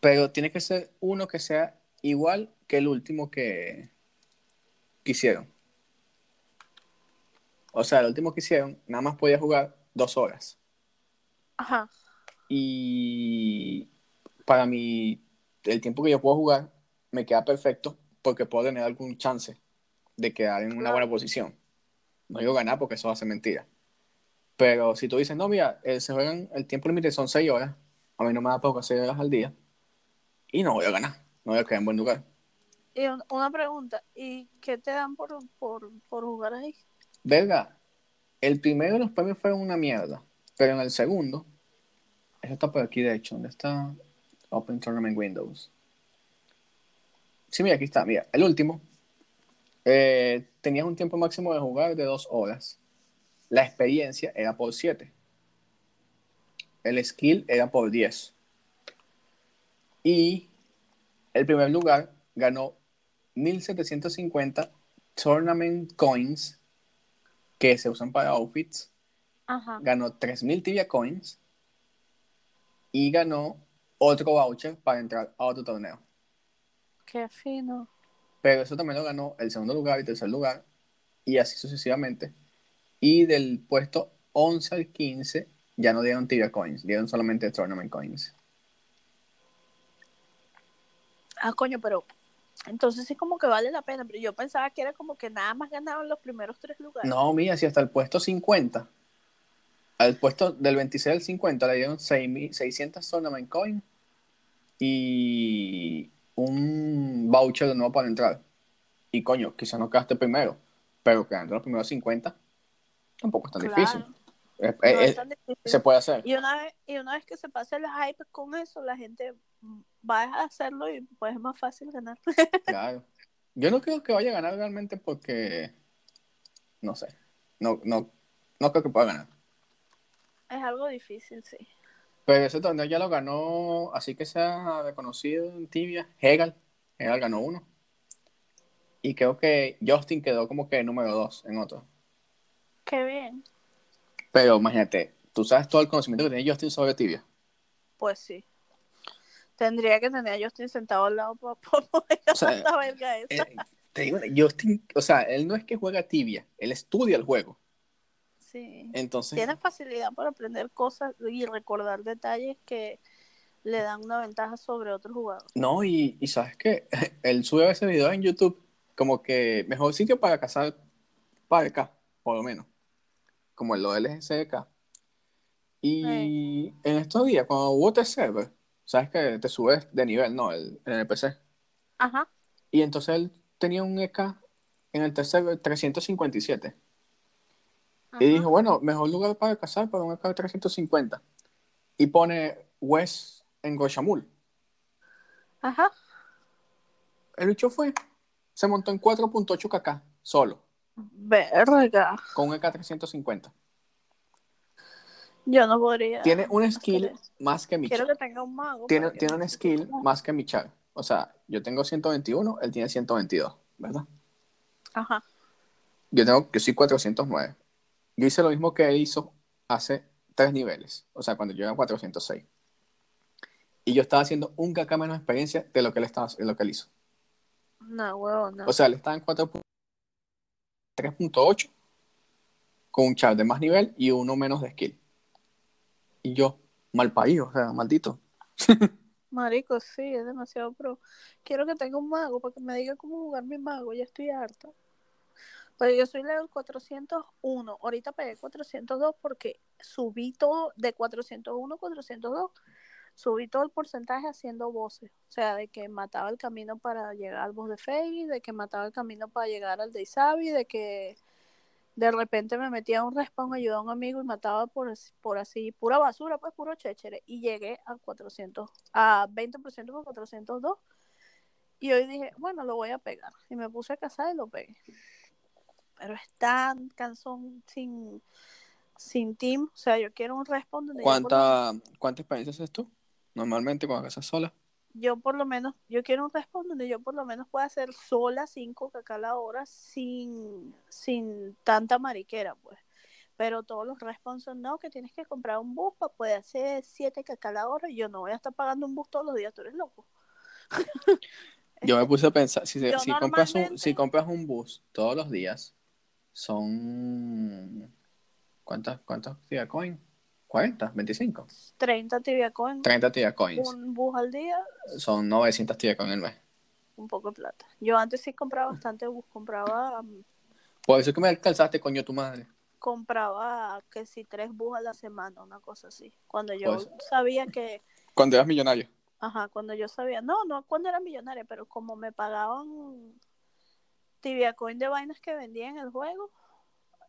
Pero tiene que ser uno que sea igual que el último que, que hicieron. O sea, el último que hicieron, nada más podía jugar dos horas. Ajá. Y para mí, el tiempo que yo puedo jugar me queda perfecto porque puedo tener algún chance de quedar en una buena posición. No digo ganar porque eso hace mentira. Pero si tú dices, no, mira, eh, se juegan, el tiempo límite son 6 horas, a mí no me da poco 6 horas al día, y no voy a ganar, no voy a quedar en buen lugar. Y un- una pregunta, ¿y qué te dan por, por, por jugar ahí? Verga, el primero de los premios fue una mierda, pero en el segundo, eso está por aquí de hecho, ¿dónde está Open Tournament Windows? Sí, mira, aquí está, mira, el último, eh, tenías un tiempo máximo de jugar de dos horas, la experiencia era por siete, el skill era por 10. Y el primer lugar ganó 1750 tournament coins que se usan para outfits. Ajá. Ganó 3000 tibia coins y ganó otro voucher para entrar a otro torneo. Qué fino. Pero eso también lo ganó el segundo lugar y tercer lugar y así sucesivamente. Y del puesto 11 al 15 ya no dieron tibia coins, dieron solamente tournament coins. Ah, coño, pero entonces sí como que vale la pena, pero yo pensaba que era como que nada más ganaban los primeros tres lugares. No, mira, si hasta el puesto 50, al puesto del 26 al 50 le dieron 6.000 600 tournament coins y un voucher de nuevo para entrar. Y coño, quizás no quedaste primero, pero quedando los primeros 50 tampoco es tan Claro, difícil. Es- no es- es tan difícil. se puede hacer. Y una vez, y una vez que se pase el hype con eso, la gente va a hacerlo y pues es más fácil ganar. Claro. Yo no creo que vaya a ganar realmente porque no sé. No, no, no creo que pueda ganar. es algo difícil, sí. Pero ese torneo ya lo ganó, así que sea reconocido en tibia, Hegel. Hegel ganó uno. Y creo que Justin quedó como que número dos en otro. Qué bien. Pero imagínate, tú sabes todo el conocimiento que tiene Justin sobre tibia. Pues sí. Tendría que tener a Justin sentado al lado para poder O sea, la verga esa. Eh, te digo, Justin, o sea, él no es que juega tibia, él estudia el juego. sí. Entonces, Tiene facilidad para aprender cosas y recordar detalles que le dan una ventaja sobre otros jugadores. no, y, y sabes que él sube a veces videos en YouTube como que mejor sitio para cazar para acá, por lo menos. Como el LGCK. Y en estos días, cuando hubo este server, sabes que te subes de nivel, ¿no? El, en el PC. Ajá. Y entonces él tenía un EK en el tercer 357. ajá. Y dijo, bueno, mejor lugar para cazar para un EK 350. Y pone West en Goshamul. Ajá. El bicho fue, se montó en 4.8 kk solo, Verga. con un EK 350. Yo no podría. Tiene un skill más que mi Quiero que tenga un mago. Tiene, tiene un skill más que mi Char. O sea, yo tengo 121, él tiene 122, ¿verdad? Ajá. Yo tengo, yo soy 409. Yo hice lo mismo que él hizo hace tres niveles. O sea, cuando yo era 406. Y yo estaba haciendo un kk menos experiencia de lo que él, estaba, de lo que él hizo. No, huevo, no. O sea, él estaba en 4 3.8 con un char de más nivel y uno menos de skill. Y yo, mal país, o sea, maldito. Marico, sí, es demasiado pro. Quiero que tenga un mago para que me diga cómo jugar mi mago. Ya estoy harta. Pero yo soy level 401. Ahorita pegué 402 porque subí todo de 401 a 402. Subí todo el porcentaje haciendo voces. O sea, de que mataba el camino para llegar al boss de Fairy, de que mataba el camino para llegar al de Isabi, de que de repente me metía a un respawn, ayudaba a un amigo y mataba por, por así, pura basura, pues puro chéchere. Y llegué a 400, a 20% por 402. Y hoy dije, bueno, lo voy a pegar. Y me puse a cazar y lo pegué. Pero es tan cansón sin, sin team. O sea, yo quiero un respawn donde yo por, ¿Cuánta, ¿Cuánta experiencia haces tú? Normalmente cuando casas sola. Yo por lo menos, yo quiero un respawn donde yo por lo menos pueda hacer sola 5 caca a la hora sin, sin tanta mariquera, pues. Pero todos los respawns son, no, que tienes que comprar un bus para poder hacer 7 caca a la hora. Y yo no voy a estar pagando un bus todos los días, tú eres loco. Yo me puse a pensar, si, compras un, si compras un bus todos los días, son... ¿Cuántas, cuántos Tibia Coin? ¿40? ¿25? 30 tibia coin, 30 Tibia Coins. un bus al día, Son 900 Tibia Coin al mes. un poco de plata. Yo antes sí compraba bastante bus, compraba, um, Por eso es que me alcanzaste, coño, tu madre. compraba que si tres bus a la semana, una cosa así. Cuando yo Pues- sabía que, Cuando eras millonario. ajá, cuando yo sabía, no, no cuando era millonaria, pero como me pagaban tibia coin de vainas que vendía en el juego,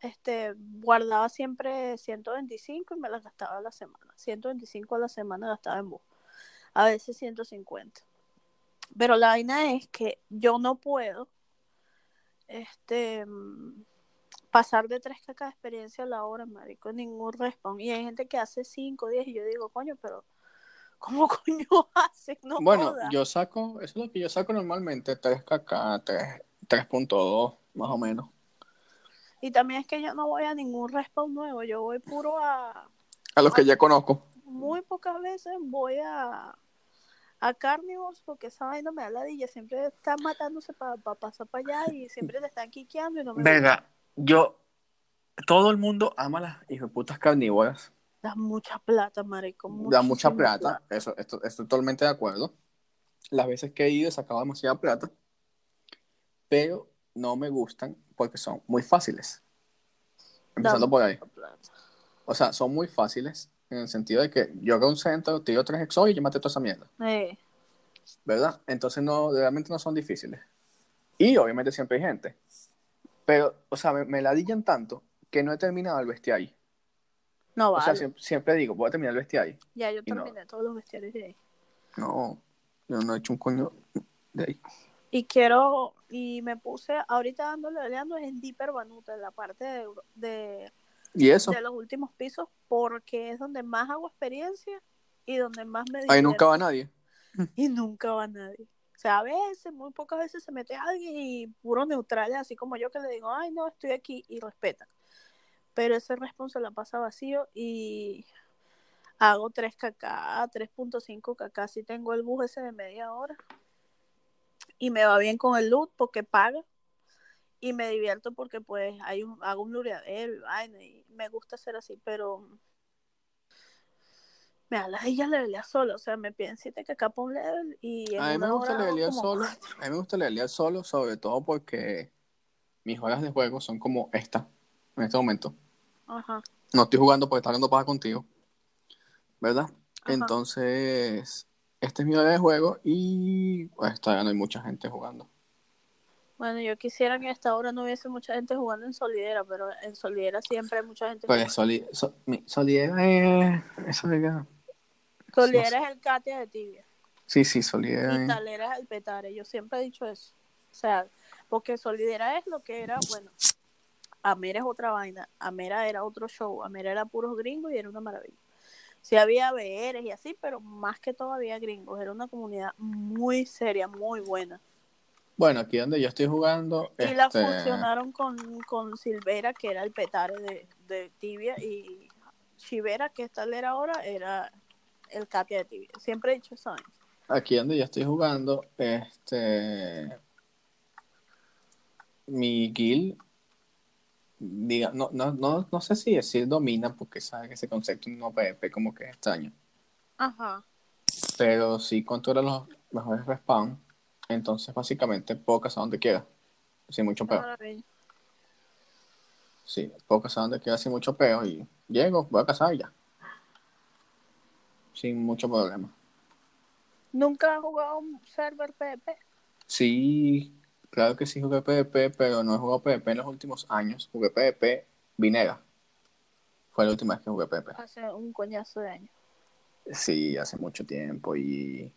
este, guardaba siempre 125 y me las gastaba a la semana. 125 a la semana gastaba en bus. A veces 150. Pero la vaina es que yo no puedo este mm, pasar de 3 k de experiencia a la hora, marico, ningún respawn. Y hay gente que hace 5, 10 y yo digo, coño, pero ¿cómo coño hace? No bueno, yo saco, eso es lo que yo saco normalmente, 3KK, 3 3.2, más o menos. Y también es que yo no voy a ningún respawn nuevo, yo voy puro a... A los que ya conozco. Muy pocas veces voy a, a Carnivores porque esa vaina me da ladilla, siempre están matándose para pasar para allá y siempre te están quiqueando y no me gusta. Venga, yo, todo el mundo ama las hijas de putas carnívoras, Da mucha plata, marico. da mucha muchísima plata, eso, esto, estoy totalmente de acuerdo. Las veces que he ido he sacado demasiada plata, pero no me gustan porque son muy fáciles. Empezando por ahí. O sea, son muy fáciles en el sentido de que yo hago un centro, tiro tres exos y yo maté toda esa mierda, Eh, ¿verdad? Entonces no, realmente no son difíciles. Y obviamente siempre hay gente. Pero, o sea, me, me ladillan tanto que no he terminado el bestiario. no O vale. sea, siempre, siempre digo, voy a terminar el bestiario. Ya yo no. terminé todos los bestiarios de ahí. No, yo no he hecho un coño de ahí. Y quiero, y me puse, ahorita dándole peleando es en Deeper Banuta, en la parte de, de, ¿Y eso? de los últimos pisos, porque es donde más hago experiencia y donde más me Ahí nunca va nadie. Y nunca va nadie. O sea, a veces, muy pocas veces se mete alguien y puro neutrales, así como yo que le digo, ay, no, estoy aquí y respetan. Pero ese response se la pasa vacío y hago 3 kk, 3.5 kk, si tengo el bus ese de media hora. Y me va bien con el loot porque paga. Y me divierto porque pues hay un, hago un lureadero y vaina y me gusta hacer así, pero me da la ella levelear solo, o sea, me piden 7 kk por un level y en A mí me gusta levelear solo. cuatro. A mí me gusta levelear solo, sobre todo porque mis horas de juego son como esta, en este momento. Ajá. No estoy jugando porque está hablando paja contigo, ¿verdad? Ajá. Entonces, este es mi hora de juego y pues todavía no hay mucha gente jugando. Bueno, yo quisiera que a esta hora no hubiese mucha gente jugando en Solidera, pero en Solidera siempre hay mucha gente Pues jugando. soli, so- mi- Solidera es... Solidera. Solidera es el Katia de Tibia Sí, sí, Solidera y. Talera es el Petare. Yo siempre he dicho eso. O sea, porque Solidera es lo que era, bueno, Amera es otra vaina. Amera era otro show. Amera era puros gringos y era una maravilla. Sí había BRs y así, pero más que todo había gringos. Era una comunidad muy seria, muy buena. Bueno, aquí donde yo estoy jugando... Y la este, fusionaron con, con Silvera, que era el petare de, de Tibia, y Chivera, que es talera ahora, era el Katia de Tibia. Siempre he dicho eso. ¿eh? Aquí donde yo estoy jugando, este. Mi guild, diga, no, no, no, no sé si decir domina, porque sabe que ese concepto no PvP como que es extraño. Ajá. Pero sí controla los mejores respawn. Entonces, básicamente, puedo cazar donde quiera. Sin mucho peo. Maravilla. Sí, puedo cazar donde quiera sin mucho peo. Y llego, voy a cazar y ya. Sin mucho problema. ¿Nunca has jugado un server PvP? Sí, claro que sí jugué PvP, pero no he jugado PvP en los últimos años. Jugué PvP Vinera. Fue la última vez que jugué PvP. Hace un coñazo de años. Sí, hace mucho tiempo. Y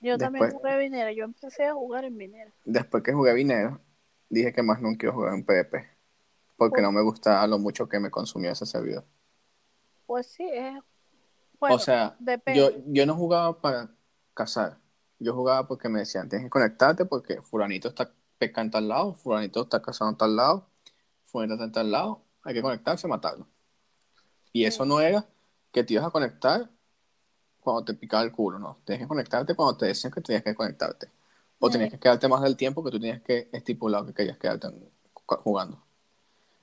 Yo también jugué Vinera. Yo empecé a jugar en Vinera. después que jugué Vinera, dije que más nunca iba a jugar en PvP. Porque ¿Por? no me gustaba lo mucho que me consumió ese servidor. Pues sí, es. Bueno, o sea, depende. yo, yo no jugaba para cazar. Yo jugaba porque me decían, tienes que conectarte porque fulanito está pescando al lado, fulanito está cazando tal lado, fulanito está en tal lado, hay que conectarse, matarlo. Y eso no era que te ibas a conectar cuando te picaba el culo, no. Tienes que conectarte cuando te decían que tenías que conectarte. O tenías que quedarte más del tiempo que tú tenías que estipular que querías quedarte en- jugando.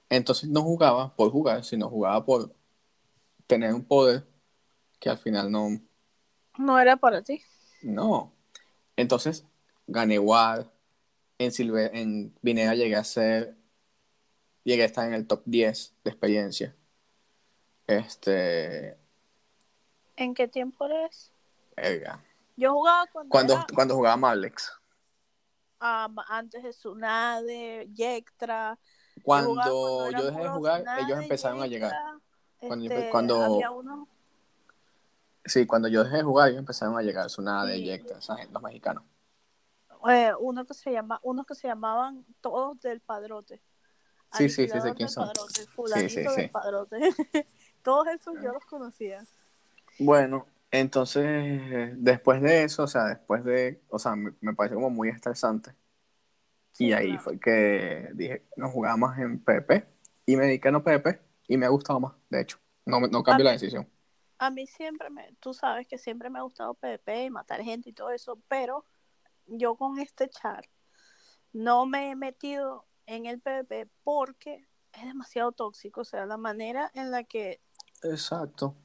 Entonces no jugaba por jugar, sino jugaba por tener un poder que al final no, No era para ti. no. Entonces, gané WAR. En Silver, en Vinera llegué a ser. Llegué a estar en el top 10 de experiencia. Este. ¿En qué tiempo eres? Yo jugaba cuando, Cuando, era, cuando jugaba Marlex. ah, antes de Tsunade, Yectra, Cuando yo dejé de jugar, ellos empezaron a llegar. Cuando este, cuando- había Sí, cuando yo dejé de jugar, ellos empezaron a llegar. Eso nada de Sí. Yecta, esa gente, los mexicanos. eh, uno que se llama, unos que se llamaban todos del padrote. Sí, sí, sí, sé quién del son. padrote, fulanito sí, del sí. padrote. todos esos yo los conocía. Bueno, entonces, después de eso, o sea, después de, o sea, me, me pareció como muy estresante. Sí, y ahí claro. fue que dije, no jugaba más en PP. Y me dediqué a no PP. Y me ha gustado más, de hecho. No, me- no cambié A la decisión. A mí siempre me, tú sabes que siempre me ha gustado PvP y matar gente y todo eso, pero yo con este char no me he metido en el PvP porque es demasiado tóxico, o sea, la manera en la que, Exacto.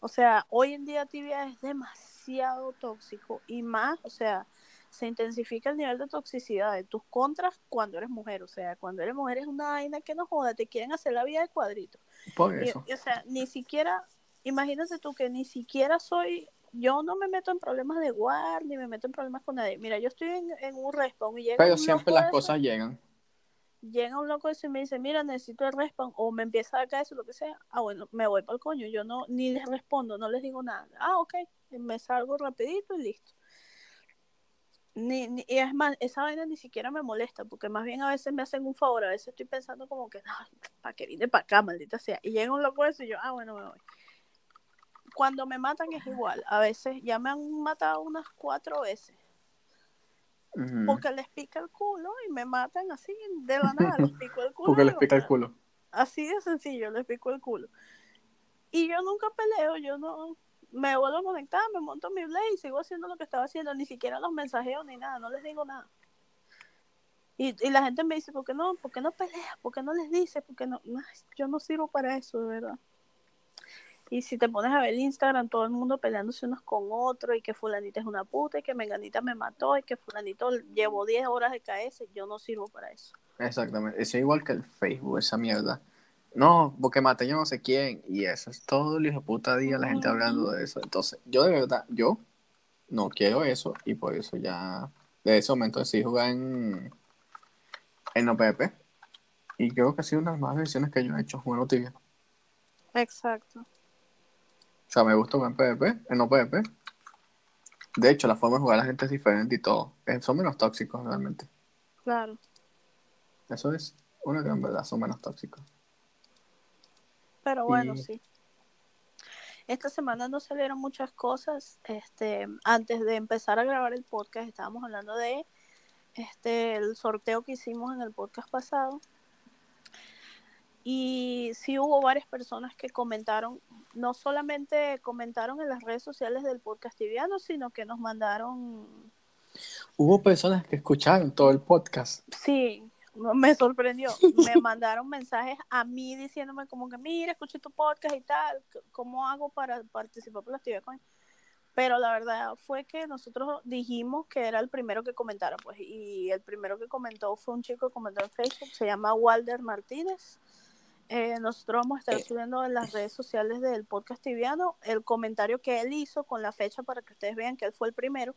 o sea, hoy en día tibia es demasiado tóxico y más, o sea, se intensifica el nivel de toxicidad de tus contras cuando eres mujer, o sea, cuando eres mujer es una vaina que no joda, te quieren hacer la vida de cuadrito. Por Y- eso. y, o sea, ni siquiera, imagínate tú que ni siquiera soy, yo no me meto en problemas de guard, ni me meto en problemas con nadie. Mira, yo estoy en, en un respawn y llega Pero un siempre loco las cosas llegan. llega un loco eso y me dice, mira, necesito el respawn, o me empieza a caer eso, lo que sea. Ah, bueno, me voy para el coño, yo no, ni les respondo, no les digo nada. Ah, ok, me salgo rapidito y listo. Ni, ni- y es más, esa vaina ni siquiera me molesta, porque más bien a veces me hacen un favor, a veces estoy pensando como que, "Ay, ¿para qué vine para acá, maldita sea? Y llega un loco eso y yo, ah, bueno, me voy. Cuando me matan es igual, a veces ya me han matado unas cuatro veces, porque les pica el culo y me matan así, de la nada, les pico el culo. Porque les pica el culo. Así de sencillo, les pico el culo. Y yo nunca peleo, yo no me vuelvo a conectar, me monto mi blade y sigo haciendo lo que estaba haciendo, ni siquiera los mensajeo ni nada, no les digo nada. Y, y la gente me dice, ¿por qué no? ¿Por qué no peleas? ¿Por qué no les dices? ¿Por qué no? Ay, yo no sirvo para eso, de verdad. Y si te pones a ver Instagram, todo el mundo peleándose unos con otros, y que fulanita es una puta, y que menganita me mató, y que fulanito llevó 10 horas de KS, yo no sirvo para eso. Exactamente. Eso es igual que el Facebook, esa mierda. No, porque maté yo no sé quién. Y eso es todo el hijo de puta día la gente hablando de eso. Entonces, yo de verdad, yo no quiero eso. Y por eso ya, de ese momento decidí jugar en, en OPP. Y creo que ha sido una de las mejores decisiones que yo he hecho jugando tibia. Exacto. O sea, me gusta jugar en PvP, en OPP. De hecho, la forma de jugar a la gente es diferente y todo. Eh, Son menos tóxicos realmente. Claro. Eso es una gran verdad, son menos tóxicos. Pero bueno, Y- sí. Esta semana no salieron muchas cosas. Este, antes de empezar a grabar el podcast, estábamos hablando de este el sorteo que hicimos en el podcast pasado. Y sí hubo varias personas que comentaron, no solamente comentaron en las redes sociales del podcast tibiano, sino que nos mandaron, Hubo personas que escucharon todo el podcast. sí, me sorprendió, me mandaron mensajes a mí diciéndome como que, mira, escuché tu podcast y tal, ¿cómo hago para participar por la actividad con Pero la verdad fue que nosotros dijimos que era el primero que comentara, pues, y el primero que comentó fue un chico que comentó en Facebook, se llama Walder Martínez. Eh, nosotros vamos a estar Eh. subiendo en las redes sociales del podcast tibiano el comentario que él hizo con la fecha para que ustedes vean que él fue el primero.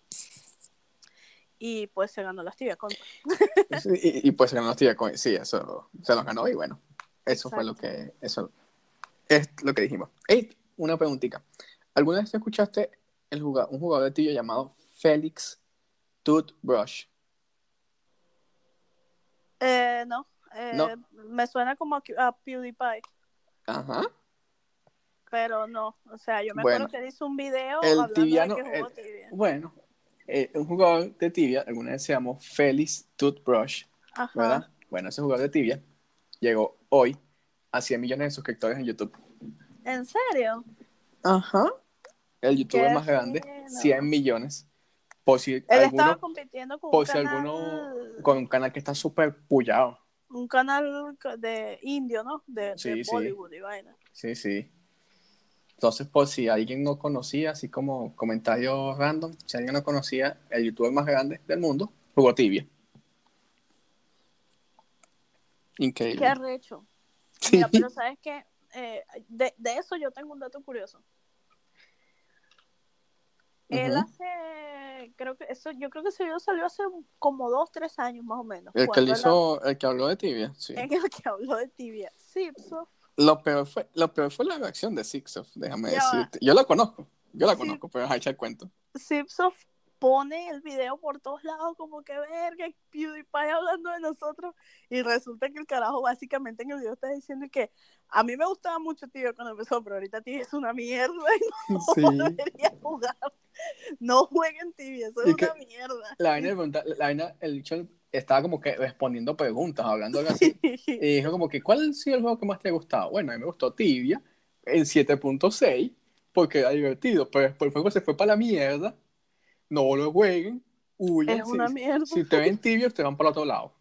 Y pues se ganó la tibia con y, y pues ganó Tibia Coin. Sí, eso se lo ganó y bueno, eso fue lo que, eso es lo que dijimos. Ey, una preguntita. ¿Alguna vez escuchaste el un jugador de tibia llamado Félix Toothbrush? Eh, no, eh, No. me suena como a, PewDiePie, Ajá. pero no, o sea, yo me Bueno, acuerdo que hizo un video el hablando tibiano, de que jugó el- tibia. Bueno, eh, un jugador de tibia, alguna vez se llamó Félix Toothbrush, Ajá. ¿verdad? Bueno, ese jugador de tibia llegó hoy a 100 millones de suscriptores en YouTube. ¿En serio? Ajá. El youtuber Qué más grande, fino. 100 millones. Por si Él estaba alguno, compitiendo con por un si canal, alguno, con un canal que está súper pullado. Un canal de indio, ¿no? De, Sí, de sí. Bollywood y vaina. Sí, sí. Entonces, por si alguien no conocía, así como comentario random, si alguien no conocía el youtuber más grande del mundo, jugó tibia. Increíble. Qué arrecho. Sí. Mira, pero ¿sabes qué? Eh, de, de eso yo tengo un dato curioso. Él hace, creo que eso, yo creo que ese video salió hace como dos, tres años más o menos. El que hizo, el que habló de tibia, sí. el que habló de tibia. Sipso. Lo peor fue, lo peor fue la reacción de Sixof, déjame Ya va. decirte. Yo la conozco, yo la conozco, pero ajá, echa el cuento. Sipso pone el video por todos lados como que verga, PewDiePie hablando de nosotros y resulta que el carajo básicamente en el video está diciendo que a mí me gustaba mucho Tibia cuando empezó, pero ahorita Tibia es una mierda y no Sí. debería jugar. No jueguen Tibia, eso es que- una mierda. La vaina, de la vaina, el bicho estaba como que respondiendo preguntas, hablando algo así. Y dijo como que, ¿cuál ha sido el juego que más te ha gustado? Bueno, a mí me gustó Tibia en 7.6 porque era divertido, pero después el juego se fue para la mierda. No lo jueguen, huyan. Es una si, mierda. si te ven Tibia, ustedes van para el otro lado.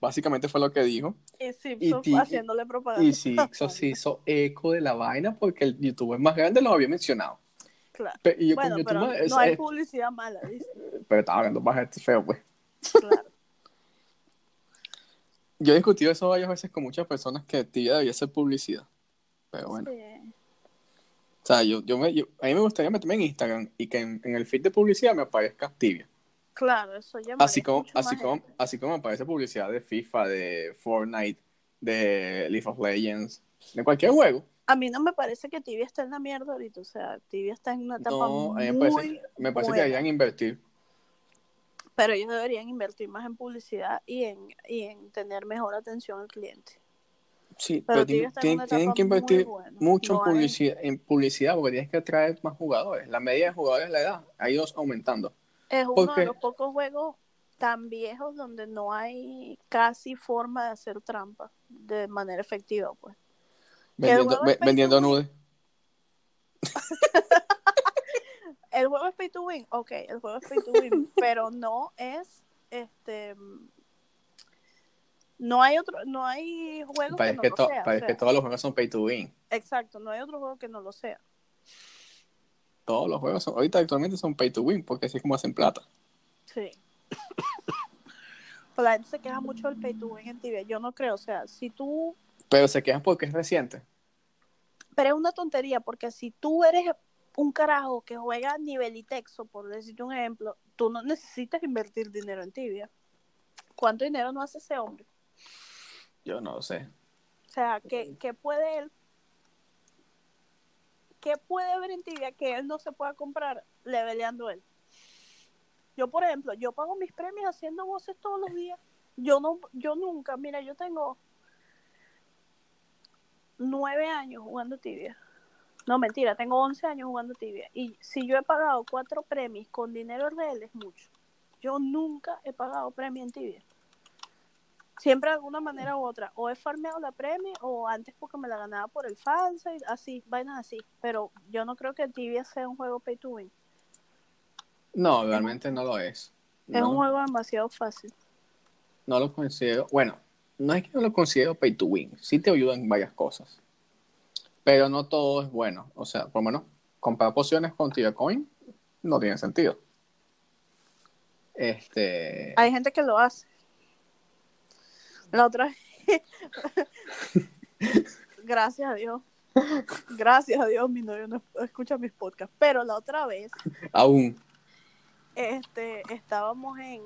Básicamente fue lo que dijo. Y Simpson ti- haciéndole propaganda. Y sí, eso se hizo eco de la vaina porque el youtuber más grande lo había mencionado. Claro. Pe- y yo Bueno, con pero es- no hay publicidad mala, dice. pero estaba hablando más este feo, pues. Claro. Yo he discutido eso varias veces con muchas personas que Tibia debía ser publicidad. Pero bueno. Sí. O sea, yo, yo me, yo- a mí me gustaría meterme en Instagram y que en, en el feed de publicidad me aparezca Tibia. Claro, eso ya Así como, así, como, así como aparece publicidad de FIFA, de Fortnite, de League of Legends, de cualquier juego. A mí no me parece que Tibia está en la mierda ahorita, o sea, Tibia está en una etapa No, a mí me muy parece, me parece que deberían invertir. Pero ellos deberían invertir más en publicidad y en, y en tener mejor atención al cliente. Sí, Pero tienen, que invertir mucho en, No publicidad, en publicidad porque tienes que atraer más jugadores. La media de jugadores, la edad, ha ido aumentando. Es uno de los pocos juegos tan viejos donde no hay casi forma de hacer trampa de manera efectiva, pues. Vendiendo, ve- vendiendo nudes. El juego es pay to win, ok, el juego es pay to win, pero no es este no hay otro, no hay juego que no que, lo sea. o que todos los juegos son pay to win. Exacto, no hay otro juego que no lo sea. Todos los juegos son, ahorita actualmente son pay to win porque así es como hacen plata. Sí. Pero la gente se queja mucho del pay to win en Tibia. Yo no creo, o sea, si tú Pero se quejan porque es reciente. Pero es una tontería, porque si tú eres un carajo que juega nivel y texto, por decirte un ejemplo, tú no necesitas invertir dinero en tibia. ¿Cuánto dinero no hace ese hombre? Yo no sé. O sea, ¿qué, qué puede él? ¿Qué puede haber en tibia que él no se pueda comprar leveleando él? Yo, por ejemplo, yo pago mis premios haciendo voces todos los días. Yo no, yo nunca, mira, yo tengo nueve años jugando tibia. No, mentira, tengo 11 años jugando tibia. Y si yo he pagado cuatro premios con dinero real es mucho. Yo nunca he pagado premio en tibia. Siempre de alguna manera u otra. O he farmeado la premio o antes porque me la ganaba por el fansite, así, vainas así. Pero yo no creo que tibia sea un juego pay to win. No, realmente no lo es. Es No, un juego demasiado fácil. no lo considero. Bueno, no es que no lo considero pay to win. Sí te ayuda en varias cosas. Pero no todo es bueno. O sea, por lo menos comprar pociones con Tibia Coin no tiene sentido. Este. Hay gente que lo hace. La otra Gracias a Dios. Gracias a Dios, mi novio no escucha mis podcasts. Pero la otra vez, Aún. este, estábamos en,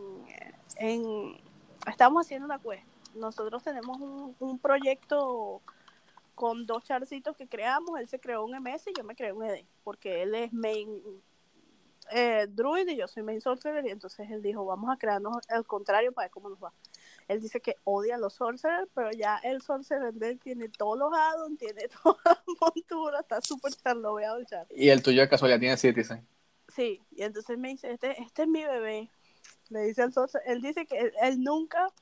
en estábamos haciendo una quest. Nosotros tenemos un, un proyecto con dos charcitos que creamos. Él se creó un MS y yo me creé un ED, porque él es main eh, druid y yo soy main sorcerer. Y entonces él dijo, vamos a crearnos al contrario para ver cómo nos va. Él dice que odia a los sorcerers, pero ya el sorcerer de él tiene todos los addons, tiene toda la montura, está súper charloveado el char. Y el tuyo de casualidad tiene Citizen. Sí, y entonces me dice, este, este es mi bebé. Le dice al socio, él dice que él, él nunca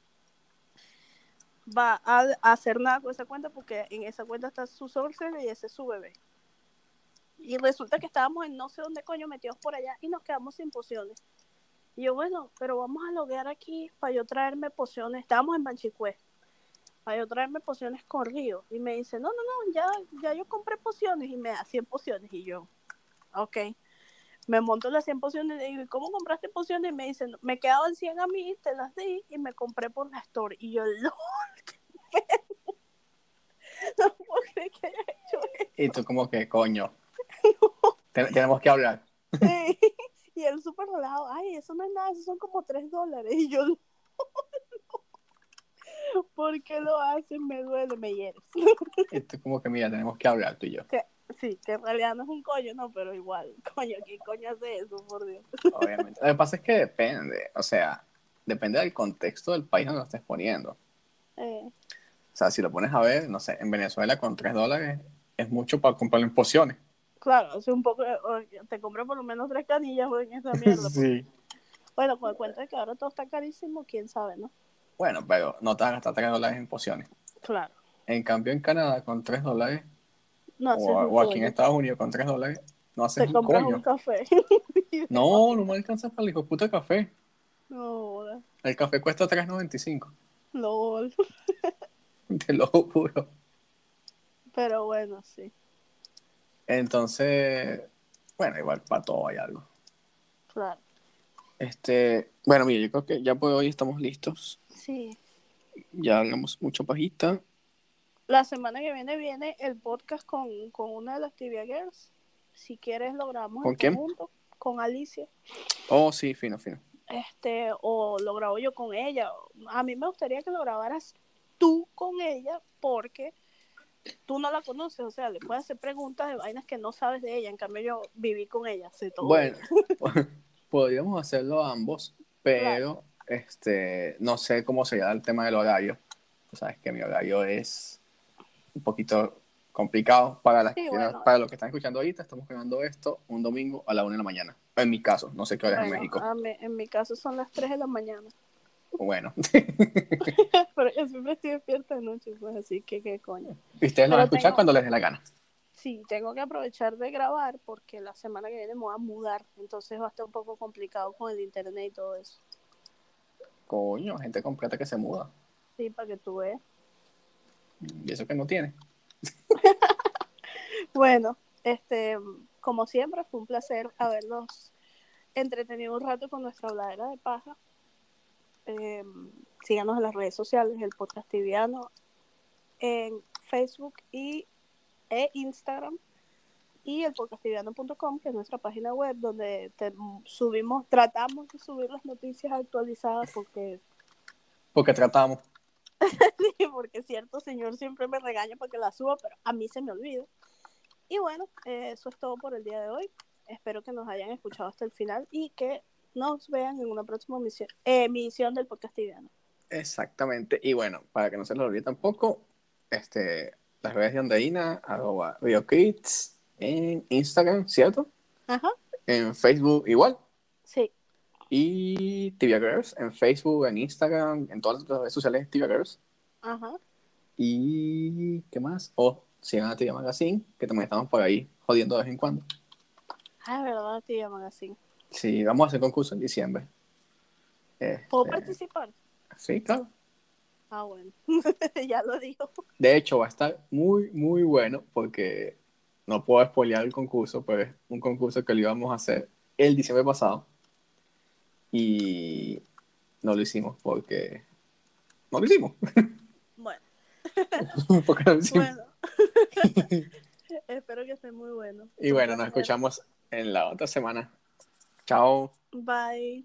va a, a hacer nada con esa cuenta porque en esa cuenta está su sorcerer y ese es su bebé. Y resulta que estábamos en no sé dónde coño metidos por allá y nos quedamos sin pociones. Y yo, bueno, pero vamos a loguear aquí para yo traerme pociones. Estábamos en Banchicué. Para yo traerme pociones con Río. Y me dice, no, no, no, ya, ya yo compré pociones y me da 100 pociones. Y yo, ok me monto las 100 pociones y le digo, ¿y cómo compraste pociones? Y me dicen, me quedaban 100 a mí, te las di y me compré por la store. Y yo, LOL, qué. No puedo creer que haya hecho eso. Y tú como que, coño. Ten- tenemos que hablar. Sí. Y él súper relajado, ay, eso no es nada, eso son como tres dólares. Y yo, no, no. ¿Por qué lo haces? Me duele, me hieres. Esto es como que, mira, tenemos que hablar tú y yo. Sí, que en realidad no es un coño, no, pero igual, coño, ¿qué coño hace eso, por Dios? Obviamente. Lo que pasa es que depende, o sea, depende del contexto del país donde lo estés poniendo. Eh, O sea, si lo pones a ver, no sé, en Venezuela con 3 dólares es mucho para comprarlo en pociones. Claro, hace un poco, o- te compré por lo menos tres canillas güey, en esa mierda. Sí. Bueno, con el cuento de que ahora todo está carísimo, quién sabe, ¿no? Bueno, pero no te vas a gastar 3 dólares en pociones. Claro. En cambio, en Canadá con 3 dólares, No o, o aquí en. Estados Unidos con 3 dólares, no haces Te un compras coño. un café. No, no me alcanza para el hijo de puta café. No. El café cuesta 3.95. lol. Te lo juro. Pero bueno, sí. Entonces, bueno, igual para todo hay algo. Claro. Este, bueno, mira, yo creo que ya por hoy estamos listos. Sí. Ya hablamos mucho pajita. La semana que viene viene el podcast con, con una de las Tibia Girls. Si quieres lo grabamos ¿Con en quién? con Alicia. Oh, sí, fino, fino. Este, o lo grabo yo con ella. A mí me gustaría que lo grabaras tú con ella porque tú no la conoces, o sea, le puedes hacer preguntas de vainas que no sabes de ella. En cambio, yo viví con ella, sé todo. Bueno, podríamos hacerlo ambos, pero este, no sé cómo sería el tema del horario. Tú sabes que mi horario es un poquito complicado para, las Sí, que- bueno. para los que están escuchando ahorita. Estamos grabando esto un domingo a la una de la mañana. En mi caso, no sé qué hora es en México. mí- en mi caso son las 3 de la mañana. Bueno, Pero yo siempre estoy despierta de noche, pues así que qué coño. y ustedes lo van a escuchar tengo- cuando les dé la gana. Sí, tengo que aprovechar de grabar porque la semana que viene me voy a mudar, entonces va a estar un poco complicado con el internet y todo eso. Coño, gente completa que se muda. Sí, para que tú veas. Y eso que no tiene. Bueno, este, como siempre, fue un placer haberlos entretenido un rato con nuestra habladera de paja. Eh, síganos en las redes sociales, el podcast tibiano, en Facebook y, e Instagram y el podcastiviano.com, que es nuestra página web donde te- subimos, tratamos de subir las noticias actualizadas porque Porque tratamos. Sí, porque cierto señor siempre me regaña para que la suba, pero a mí se me olvida. Y bueno, eh, eso es todo por el día de hoy. Espero que nos hayan escuchado hasta el final y que nos vean en una próxima emisión, eh, emisión del podcast tibiano. Exactamente. Y bueno, para que no se les olvide tampoco, este, las redes de Andeina, arroba RioKids, en Instagram, ¿cierto? Ajá, En Facebook igual. sí, Y Tibia Girls, en Facebook, en Instagram, en todas las redes sociales Tibia Girls. ajá. Y ¿qué más? O sigan a Tibia Magazine, que también estamos por ahí jodiendo de vez en cuando. Ah, verdad, tibia magazine. Sí, vamos a hacer concurso en diciembre. ¿Puedo Este, participar? sí, claro. Ah, bueno, ya lo dijo. De hecho, va a estar muy, muy bueno porque no puedo spoilear el concurso, pero es un concurso que lo íbamos a hacer el diciembre pasado y no lo hicimos porque no lo hicimos. Bueno, porque no lo hicimos. bueno. Espero que esté muy bueno. Y bueno, nos escuchamos en la otra semana. Chao. Bye.